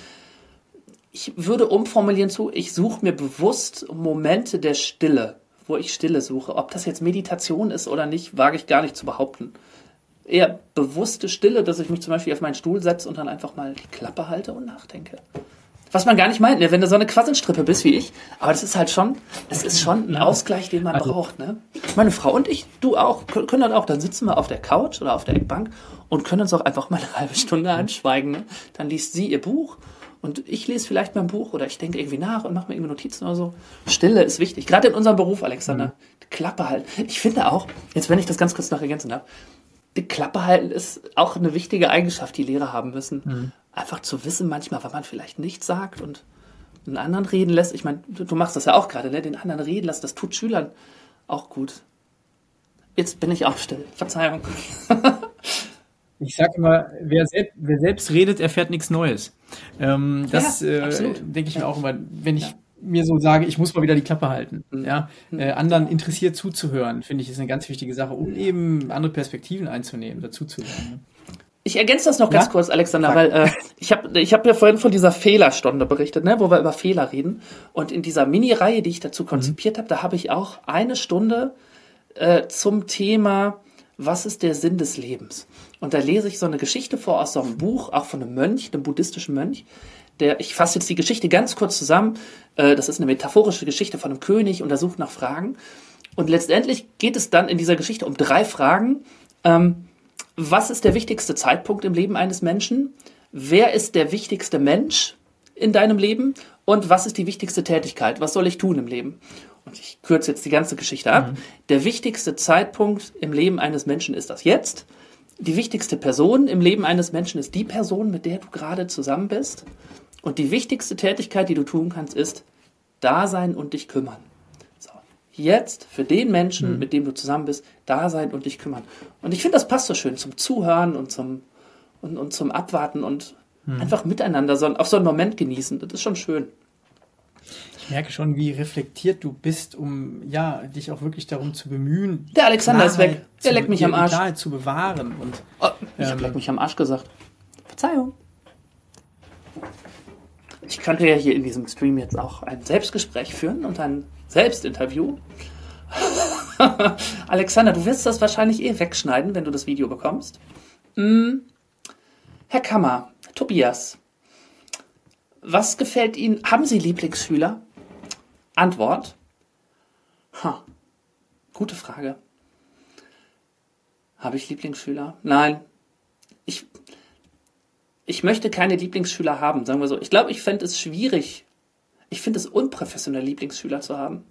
Ich würde umformulieren zu, ich suche mir bewusst Momente der Stille, wo ich Stille suche. Ob das jetzt Meditation ist oder nicht, wage ich gar nicht zu behaupten. Eher bewusste Stille, dass ich mich zum Beispiel auf meinen Stuhl setze und dann einfach mal die Klappe halte und nachdenke was man gar nicht meint, ne? wenn du so eine Quasselstrippe bist wie ich. Aber das ist halt schon, das ist schon ein Ausgleich, den man also, braucht. Ne? Meine Frau und ich, du auch, können dann auch, dann sitzen wir auf der Couch oder auf der Eckbank und können uns auch einfach mal eine halbe Stunde anschweigen. Ne? Dann liest sie ihr Buch und ich lese vielleicht mein Buch oder ich denke irgendwie nach und mache mir irgendwie Notizen oder so. Stille ist wichtig, gerade in unserem Beruf, Alexander. Mhm. Klappe halten. Ich finde auch, jetzt wenn ich das ganz kurz noch ergänzen darf, die Klappe halten ist auch eine wichtige Eigenschaft, die Lehrer haben müssen. Mhm einfach zu wissen manchmal, wenn man vielleicht nichts sagt und einen anderen reden lässt. Ich meine, du, machst das ja auch gerade, ne? den anderen reden lässt, das tut Schülern auch gut. Jetzt bin ich auch still. Verzeihung. ich sage immer, wer, selbst, wer selbst redet, erfährt nichts Neues. Ähm, das ja, äh, denke ich mir auch immer, wenn ich ja. mir so sage, ich muss mal wieder die Klappe halten. Mhm. Ja? Mhm. Äh, anderen interessiert zuzuhören, finde ich, ist eine ganz wichtige Sache, um eben andere Perspektiven einzunehmen, dazuzuhören. Ich ergänze das noch ja? ganz kurz, Alexander, Sag. weil äh, ich habe ich hab ja vorhin von dieser Fehlerstunde berichtet, ne, wo wir über Fehler reden. Und in dieser Mini-Reihe, die ich dazu mhm. konzipiert mhm. habe, da habe ich auch eine Stunde äh, zum Thema, was ist der Sinn des Lebens? Und da lese ich so eine Geschichte vor aus so einem Buch, auch von einem Mönch, einem buddhistischen Mönch. Der, ich fasse jetzt die Geschichte ganz kurz zusammen. Äh, das ist eine metaphorische Geschichte von einem König und er sucht nach Fragen. Und letztendlich geht es dann in dieser Geschichte um drei Fragen. Ähm, was ist der wichtigste Zeitpunkt im Leben eines Menschen? Wer ist der wichtigste Mensch in deinem Leben? Und was ist die wichtigste Tätigkeit? Was soll ich tun im Leben? Und ich kürze jetzt die ganze Geschichte ab. Mhm. Der wichtigste Zeitpunkt im Leben eines Menschen ist das jetzt. Die wichtigste Person im Leben eines Menschen ist die Person, mit der du gerade zusammen bist. Und die wichtigste Tätigkeit, die du tun kannst, ist da sein und dich kümmern jetzt für den Menschen, mhm. mit dem du zusammen bist, da sein und dich kümmern. Und ich finde, das passt so schön zum Zuhören und zum, und, und zum Abwarten und mhm. einfach miteinander so, auf so einen Moment genießen. Das ist schon schön. Ich merke schon, wie reflektiert du bist, um ja dich auch wirklich darum zu bemühen. Der Alexander Klarheit ist weg. Der leckt mich am Arsch. Klarheit zu bewahren. Und, oh, ich ähm, leck mich am Arsch gesagt. Verzeihung. Ich könnte ja hier in diesem Stream jetzt auch ein Selbstgespräch führen und ein Selbstinterview. Alexander, du wirst das wahrscheinlich eh wegschneiden, wenn du das Video bekommst. Hm. Herr Kammer, Tobias, was gefällt Ihnen? Haben Sie Lieblingsschüler? Antwort. Ha, gute Frage. Habe ich Lieblingsschüler? Nein. Ich, ich möchte keine Lieblingsschüler haben, sagen wir so. Ich glaube, ich fände es schwierig. Ich finde es unprofessionell, Lieblingsschüler zu haben.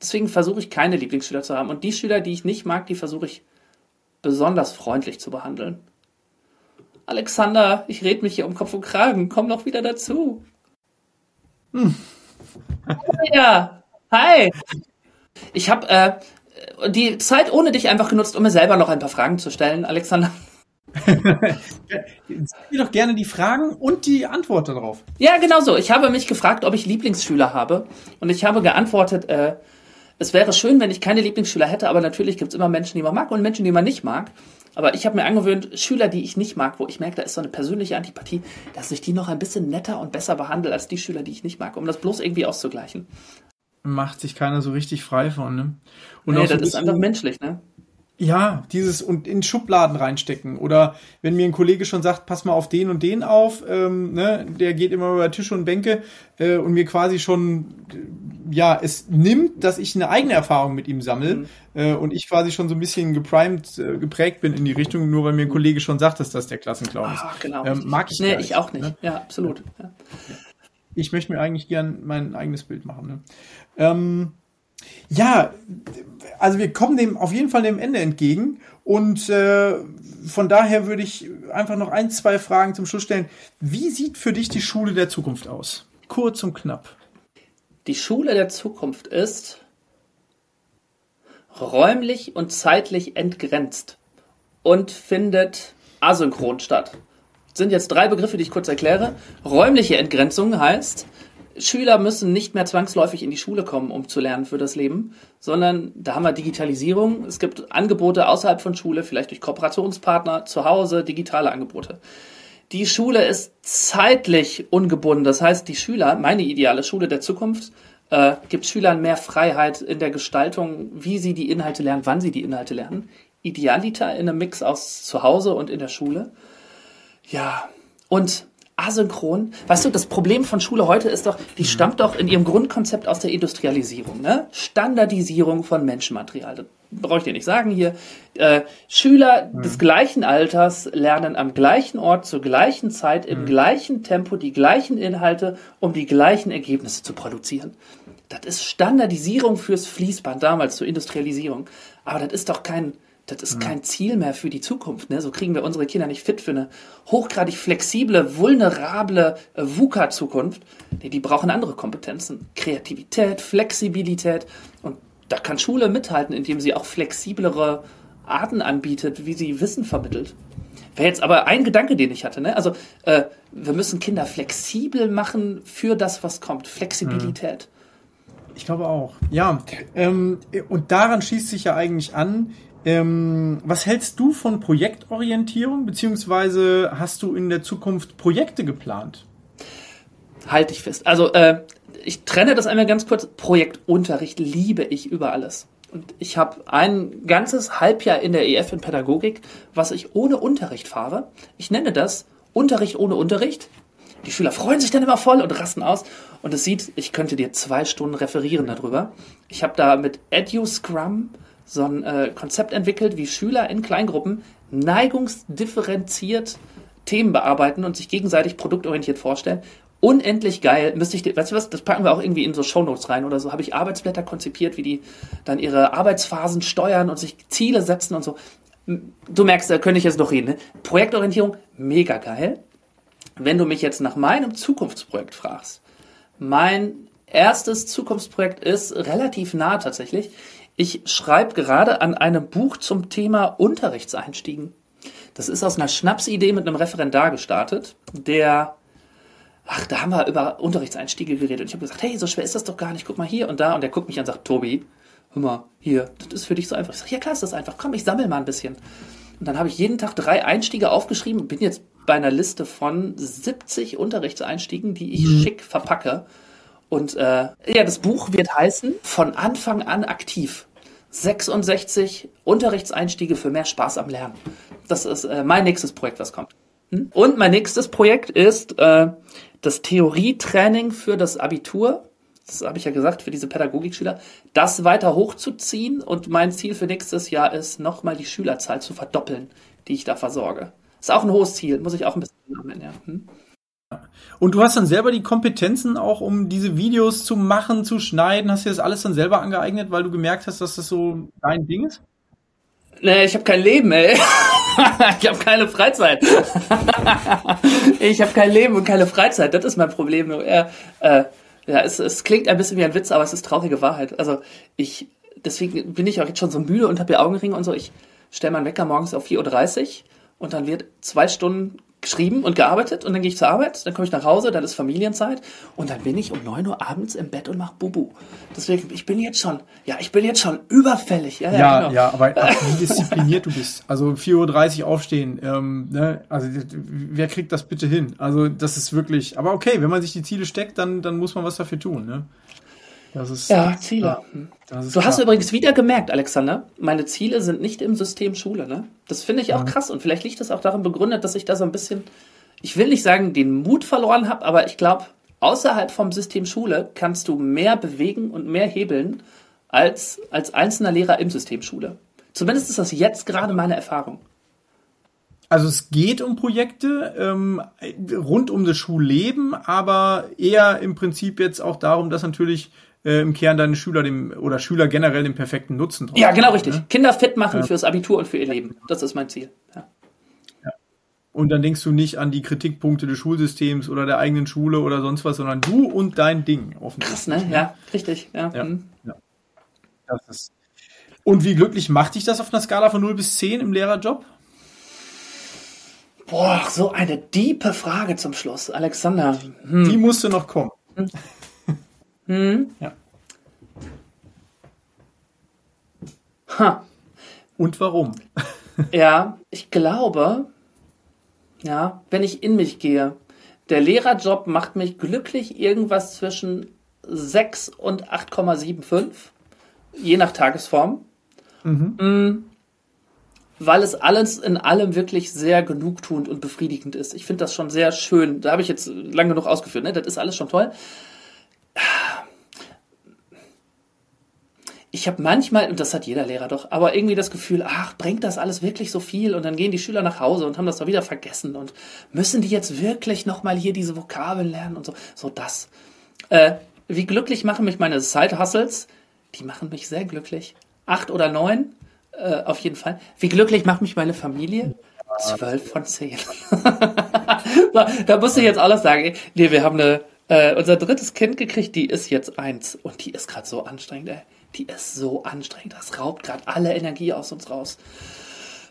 Deswegen versuche ich keine Lieblingsschüler zu haben. Und die Schüler, die ich nicht mag, die versuche ich besonders freundlich zu behandeln. Alexander, ich rede mich hier um Kopf und Kragen. Komm noch wieder dazu. Hm. Ja, hi. Ich habe äh, die Zeit ohne dich einfach genutzt, um mir selber noch ein paar Fragen zu stellen, Alexander. Sag mir doch gerne die Fragen und die Antwort darauf. Ja, genau so. Ich habe mich gefragt, ob ich Lieblingsschüler habe. Und ich habe geantwortet, äh, es wäre schön, wenn ich keine Lieblingsschüler hätte, aber natürlich gibt es immer Menschen, die man mag und Menschen, die man nicht mag. Aber ich habe mir angewöhnt, Schüler, die ich nicht mag, wo ich merke, da ist so eine persönliche Antipathie, dass ich die noch ein bisschen netter und besser behandle als die Schüler, die ich nicht mag, um das bloß irgendwie auszugleichen. Macht sich keiner so richtig frei von, ne? Und nee, das so ist einfach menschlich, ne? Ja, dieses und in Schubladen reinstecken. Oder wenn mir ein Kollege schon sagt, pass mal auf den und den auf, ähm, ne, der geht immer über Tische und Bänke äh, und mir quasi schon ja es nimmt, dass ich eine eigene Erfahrung mit ihm sammle mhm. äh, und ich quasi schon so ein bisschen geprimed, äh, geprägt bin in die Richtung, nur weil mir ein Kollege schon sagt, dass das der Klassenclown ist. Ach, genau. Ähm, mag ich nee, ich auch nicht. Ne? Ja, absolut. Ja. Ich möchte mir eigentlich gern mein eigenes Bild machen. Ne? Ähm, ja, also wir kommen dem auf jeden Fall dem Ende entgegen und äh, von daher würde ich einfach noch ein, zwei Fragen zum Schluss stellen. Wie sieht für dich die Schule der Zukunft aus? Kurz und knapp. Die Schule der Zukunft ist räumlich und zeitlich entgrenzt und findet asynchron statt. Das sind jetzt drei Begriffe, die ich kurz erkläre. Räumliche Entgrenzung heißt, Schüler müssen nicht mehr zwangsläufig in die Schule kommen, um zu lernen für das Leben, sondern da haben wir Digitalisierung. Es gibt Angebote außerhalb von Schule, vielleicht durch Kooperationspartner, zu Hause, digitale Angebote. Die Schule ist zeitlich ungebunden. Das heißt, die Schüler, meine ideale Schule der Zukunft, äh, gibt Schülern mehr Freiheit in der Gestaltung, wie sie die Inhalte lernen, wann sie die Inhalte lernen. Idealiter in einem Mix aus zu Hause und in der Schule. Ja, und asynchron. Weißt du, das Problem von Schule heute ist doch, die mhm. stammt doch in ihrem Grundkonzept aus der Industrialisierung, ne? Standardisierung von Menschenmaterial. Das brauche ich dir nicht sagen hier. Äh, Schüler mhm. des gleichen Alters lernen am gleichen Ort zur gleichen Zeit im mhm. gleichen Tempo die gleichen Inhalte, um die gleichen Ergebnisse zu produzieren. Das ist Standardisierung fürs Fließband damals zur Industrialisierung. Aber das ist doch kein das ist kein Ziel mehr für die Zukunft. Ne? So kriegen wir unsere Kinder nicht fit für eine hochgradig flexible, vulnerable äh, VUCA-Zukunft. Nee, die brauchen andere Kompetenzen. Kreativität, Flexibilität. Und da kann Schule mithalten, indem sie auch flexiblere Arten anbietet, wie sie Wissen vermittelt. Wäre jetzt aber ein Gedanke, den ich hatte. Ne? Also äh, wir müssen Kinder flexibel machen für das, was kommt. Flexibilität. Ich glaube auch. Ja, ähm, und daran schließt sich ja eigentlich an, ähm, was hältst du von Projektorientierung, beziehungsweise hast du in der Zukunft Projekte geplant? Halte ich fest. Also äh, ich trenne das einmal ganz kurz. Projektunterricht liebe ich über alles. Und ich habe ein ganzes Halbjahr in der EF in Pädagogik, was ich ohne Unterricht fahre. Ich nenne das Unterricht ohne Unterricht. Die Schüler freuen sich dann immer voll und rasten aus. Und es sieht, ich könnte dir zwei Stunden referieren darüber. Ich habe da mit EduScrum so ein äh, Konzept entwickelt, wie Schüler in Kleingruppen neigungsdifferenziert Themen bearbeiten und sich gegenseitig produktorientiert vorstellen. Unendlich geil. Müsste ich, weißt du was, das packen wir auch irgendwie in so Shownotes rein oder so. Habe ich Arbeitsblätter konzipiert, wie die dann ihre Arbeitsphasen steuern und sich Ziele setzen und so. Du merkst, da könnte ich jetzt noch reden. Ne? Projektorientierung, mega geil. Wenn du mich jetzt nach meinem Zukunftsprojekt fragst, mein erstes Zukunftsprojekt ist relativ nah tatsächlich. Ich schreibe gerade an einem Buch zum Thema Unterrichtseinstiegen. Das ist aus einer Schnapsidee mit einem Referendar gestartet, der, ach, da haben wir über Unterrichtseinstiege geredet. Und ich habe gesagt, hey, so schwer ist das doch gar nicht, guck mal hier und da. Und der guckt mich an und sagt, Tobi, hör mal, hier, das ist für dich so einfach. Ich sage, ja klar ist das einfach, komm, ich sammle mal ein bisschen. Und dann habe ich jeden Tag drei Einstiege aufgeschrieben, bin jetzt bei einer Liste von 70 Unterrichtseinstiegen, die ich mhm. schick verpacke Und äh, ja, das Buch wird heißen Von Anfang an aktiv. 66 Unterrichtseinstiege für mehr Spaß am Lernen. Das ist äh, mein nächstes Projekt, was kommt. Hm? Und mein nächstes Projekt ist äh, das Theorietraining für das Abitur. Das habe ich ja gesagt, für diese Pädagogikschüler, das weiter hochzuziehen. Und mein Ziel für nächstes Jahr ist, nochmal die Schülerzahl zu verdoppeln, die ich da versorge. Ist auch ein hohes Ziel, muss ich auch ein bisschen sammeln, ja. Hm? Und du hast dann selber die Kompetenzen auch, um diese Videos zu machen, zu schneiden. Hast du das alles dann selber angeeignet, weil du gemerkt hast, dass das so dein Ding ist? Nee, ich habe kein Leben, ey. ich habe keine Freizeit. ich habe kein Leben und keine Freizeit. Das ist mein Problem. Ja, äh, ja es, es klingt ein bisschen wie ein Witz, aber es ist traurige Wahrheit. Also ich, deswegen bin ich auch jetzt schon so müde und habe hier Augenringe und so. Ich stelle meinen Wecker morgens auf 4.30 Uhr und dann wird zwei Stunden geschrieben und gearbeitet und dann gehe ich zur Arbeit, dann komme ich nach Hause, dann ist Familienzeit und dann bin ich um neun Uhr abends im Bett und mache Bubu. Deswegen, ich bin jetzt schon, ja, ich bin jetzt schon überfällig. Ja, ja, ja, genau. ja aber wie diszipliniert du bist. Also 4.30 Uhr aufstehen, ähm, ne? also wer kriegt das bitte hin? Also das ist wirklich, aber okay, wenn man sich die Ziele steckt, dann, dann muss man was dafür tun. Ne? Das ist, ja, Ziele. Ja, du klar. hast übrigens wieder gemerkt, Alexander, meine Ziele sind nicht im System Schule. Ne? Das finde ich auch mhm. krass und vielleicht liegt das auch darin begründet, dass ich da so ein bisschen, ich will nicht sagen, den Mut verloren habe, aber ich glaube, außerhalb vom System Schule kannst du mehr bewegen und mehr hebeln als als einzelner Lehrer im System Schule. Zumindest ist das jetzt gerade meine Erfahrung. Also es geht um Projekte ähm, rund um das Schulleben, aber eher im Prinzip jetzt auch darum, dass natürlich äh, im Kern deine Schüler dem oder Schüler generell den perfekten Nutzen drauf Ja, genau richtig. Ne? Kinder fit machen ja. fürs Abitur und für ihr Leben. Das ist mein Ziel. Ja. ja. Und dann denkst du nicht an die Kritikpunkte des Schulsystems oder der eigenen Schule oder sonst was, sondern du und dein Ding. Krass, ne? Ja, richtig. Ja. ja. Mhm. Das ist. Und wie glücklich macht dich das auf einer Skala von 0 bis 10 im Lehrerjob? Boah, so eine diepe Frage zum Schluss, Alexander. Hm. Die musste noch kommen. Hm. Hm? Ja. Ha. Und warum? ja, ich glaube, ja, wenn ich in mich gehe, der Lehrerjob macht mich glücklich irgendwas zwischen 6 und 8,75, je nach Tagesform. Mhm. Mm, weil es alles in allem wirklich sehr genugtuend und befriedigend ist. Ich finde das schon sehr schön. Da habe ich jetzt lange genug ausgeführt, ne? Das ist alles schon toll ich habe manchmal, und das hat jeder Lehrer doch, aber irgendwie das Gefühl, ach, bringt das alles wirklich so viel? Und dann gehen die Schüler nach Hause und haben das doch wieder vergessen. Und müssen die jetzt wirklich nochmal hier diese Vokabeln lernen und so? So das. Äh, wie glücklich machen mich meine Side-Hustles? Die machen mich sehr glücklich. Acht oder neun, äh, auf jeden Fall. Wie glücklich macht mich meine Familie? Zwölf von zehn. so, da musste ich jetzt alles sagen. Nee, wir haben eine, äh, unser drittes Kind gekriegt, die ist jetzt eins. Und die ist gerade so anstrengend, ey die ist so anstrengend. Das raubt gerade alle Energie aus uns raus.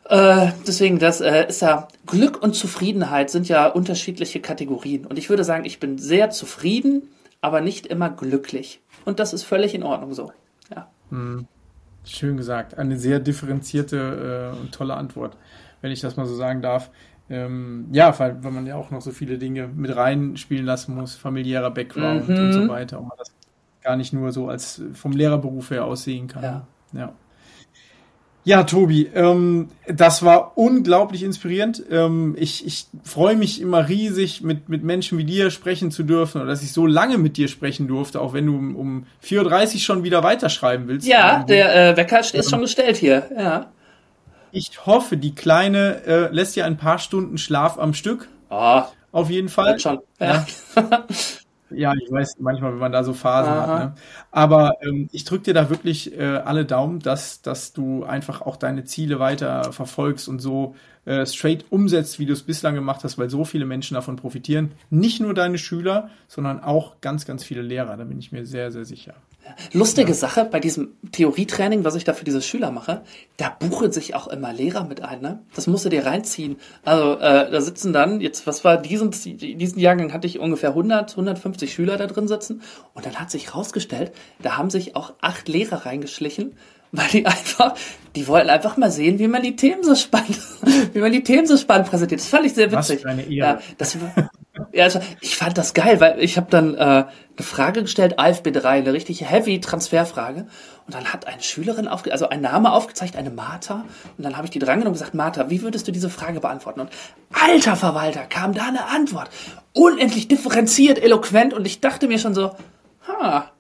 Äh, deswegen, das äh, ist ja Glück und Zufriedenheit sind ja unterschiedliche Kategorien. Und ich würde sagen, ich bin sehr zufrieden, aber nicht immer glücklich. Und das ist völlig in Ordnung so. Ja. Hm. Schön gesagt. Eine sehr differenzierte äh, und tolle Antwort, wenn ich das mal so sagen darf. Ähm, ja, weil, weil man ja auch noch so viele Dinge mit reinspielen lassen muss, familiärer Background mhm. und so weiter, um das gar nicht nur so als vom Lehrerberuf her aussehen kann. Ja. ja. Ja, Tobi, ähm, das war unglaublich inspirierend. Ähm, ich, ich freue mich immer riesig, mit, mit Menschen wie dir sprechen zu dürfen oder dass ich so lange mit dir sprechen durfte, auch wenn du um, um 4.30 Uhr schon wieder weiterschreiben willst. Ja, der äh, Wecker ist schon gestellt hier, ja. Ich hoffe, die Kleine äh, lässt ja ein paar Stunden Schlaf am Stück. Oh, Auf jeden Fall. Schon. Ja. ja. Ja, ich weiß manchmal, wenn man da so Phasen Aha. hat. Ne? Aber ähm, ich drücke dir da wirklich äh, alle Daumen, dass, dass du einfach auch deine Ziele weiter verfolgst und so äh, straight umsetzt, wie du es bislang gemacht hast, weil so viele Menschen davon profitieren. Nicht nur deine Schüler, sondern auch ganz, ganz viele Lehrer. Da bin ich mir sehr, sehr sicher. Lustige ja. Sache bei diesem Theorietraining, was ich da für diese Schüler mache, da buchen sich auch immer Lehrer mit ein. Ne? Das musst du dir reinziehen. Also äh, da sitzen dann, jetzt, was war diesen, diesen Jahrgang hatte ich ungefähr 100, 150 Schüler da drin sitzen und dann hat sich rausgestellt, da haben sich auch acht Lehrer reingeschlichen, weil die einfach, die wollten einfach mal sehen, wie man die Themen so spannend, wie man die Themen so spannend präsentiert. Das fand ich sehr witzig. Was für eine Ehre. Ja, das, Ja, also ich fand das geil, weil ich habe dann äh, eine Frage gestellt, AFB 3, eine richtig heavy Transferfrage. Und dann hat eine Schülerin, aufge also ein Name aufgezeigt, eine Martha. Und dann habe ich die drangenommen und gesagt, Martha, wie würdest du diese Frage beantworten? Und alter Verwalter, kam da eine Antwort. Unendlich differenziert, eloquent. Und ich dachte mir schon so, ha,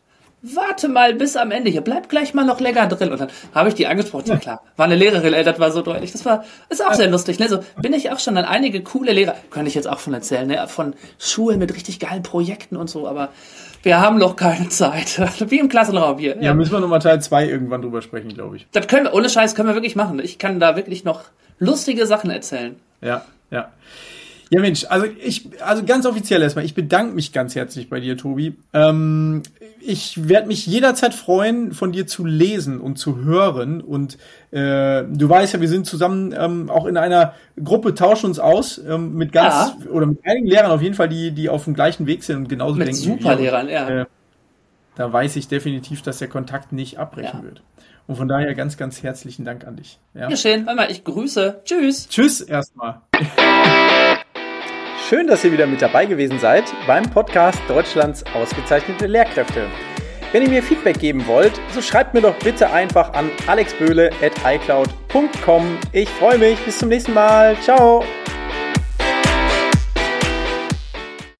warte mal bis am Ende hier, bleib gleich mal noch länger drin. Und dann habe ich die angesprochen, ja klar, war eine Lehrerin, ey, das war so deutlich. Das war, ist auch sehr lustig, ne? So bin ich auch schon an einige coole Lehrer, könnte ich jetzt auch von erzählen, ne? Von Schulen mit richtig geilen Projekten und so, aber wir haben noch keine Zeit. Wie im Klassenraum hier. Ja, ja. müssen wir nochmal Teil 2 irgendwann drüber sprechen, glaube ich. Das können wir, ohne Scheiß können wir wirklich machen. Ich kann da wirklich noch lustige Sachen erzählen. Ja, ja. Ja, Mensch, also ich, also ganz offiziell erstmal, ich bedanke mich ganz herzlich bei dir, Tobi. Ähm, ich werde mich jederzeit freuen, von dir zu lesen und zu hören. Und äh, du weißt ja, wir sind zusammen ähm, auch in einer Gruppe, tauschen uns aus ähm, mit ganz ja. oder mit einigen Lehrern auf jeden Fall, die, die auf dem gleichen Weg sind und genauso mit denken. Super Lehrern, ja. Äh, da weiß ich definitiv, dass der Kontakt nicht abbrechen ja. wird. Und von daher ganz, ganz herzlichen Dank an dich. Ja, schön. Warte mal, ich grüße. Tschüss. Tschüss erstmal. Schön, dass ihr wieder mit dabei gewesen seid beim Podcast Deutschlands ausgezeichnete Lehrkräfte. Wenn ihr mir Feedback geben wollt, so schreibt mir doch bitte einfach an alexböhle.icloud.com. Ich freue mich. Bis zum nächsten Mal. Ciao.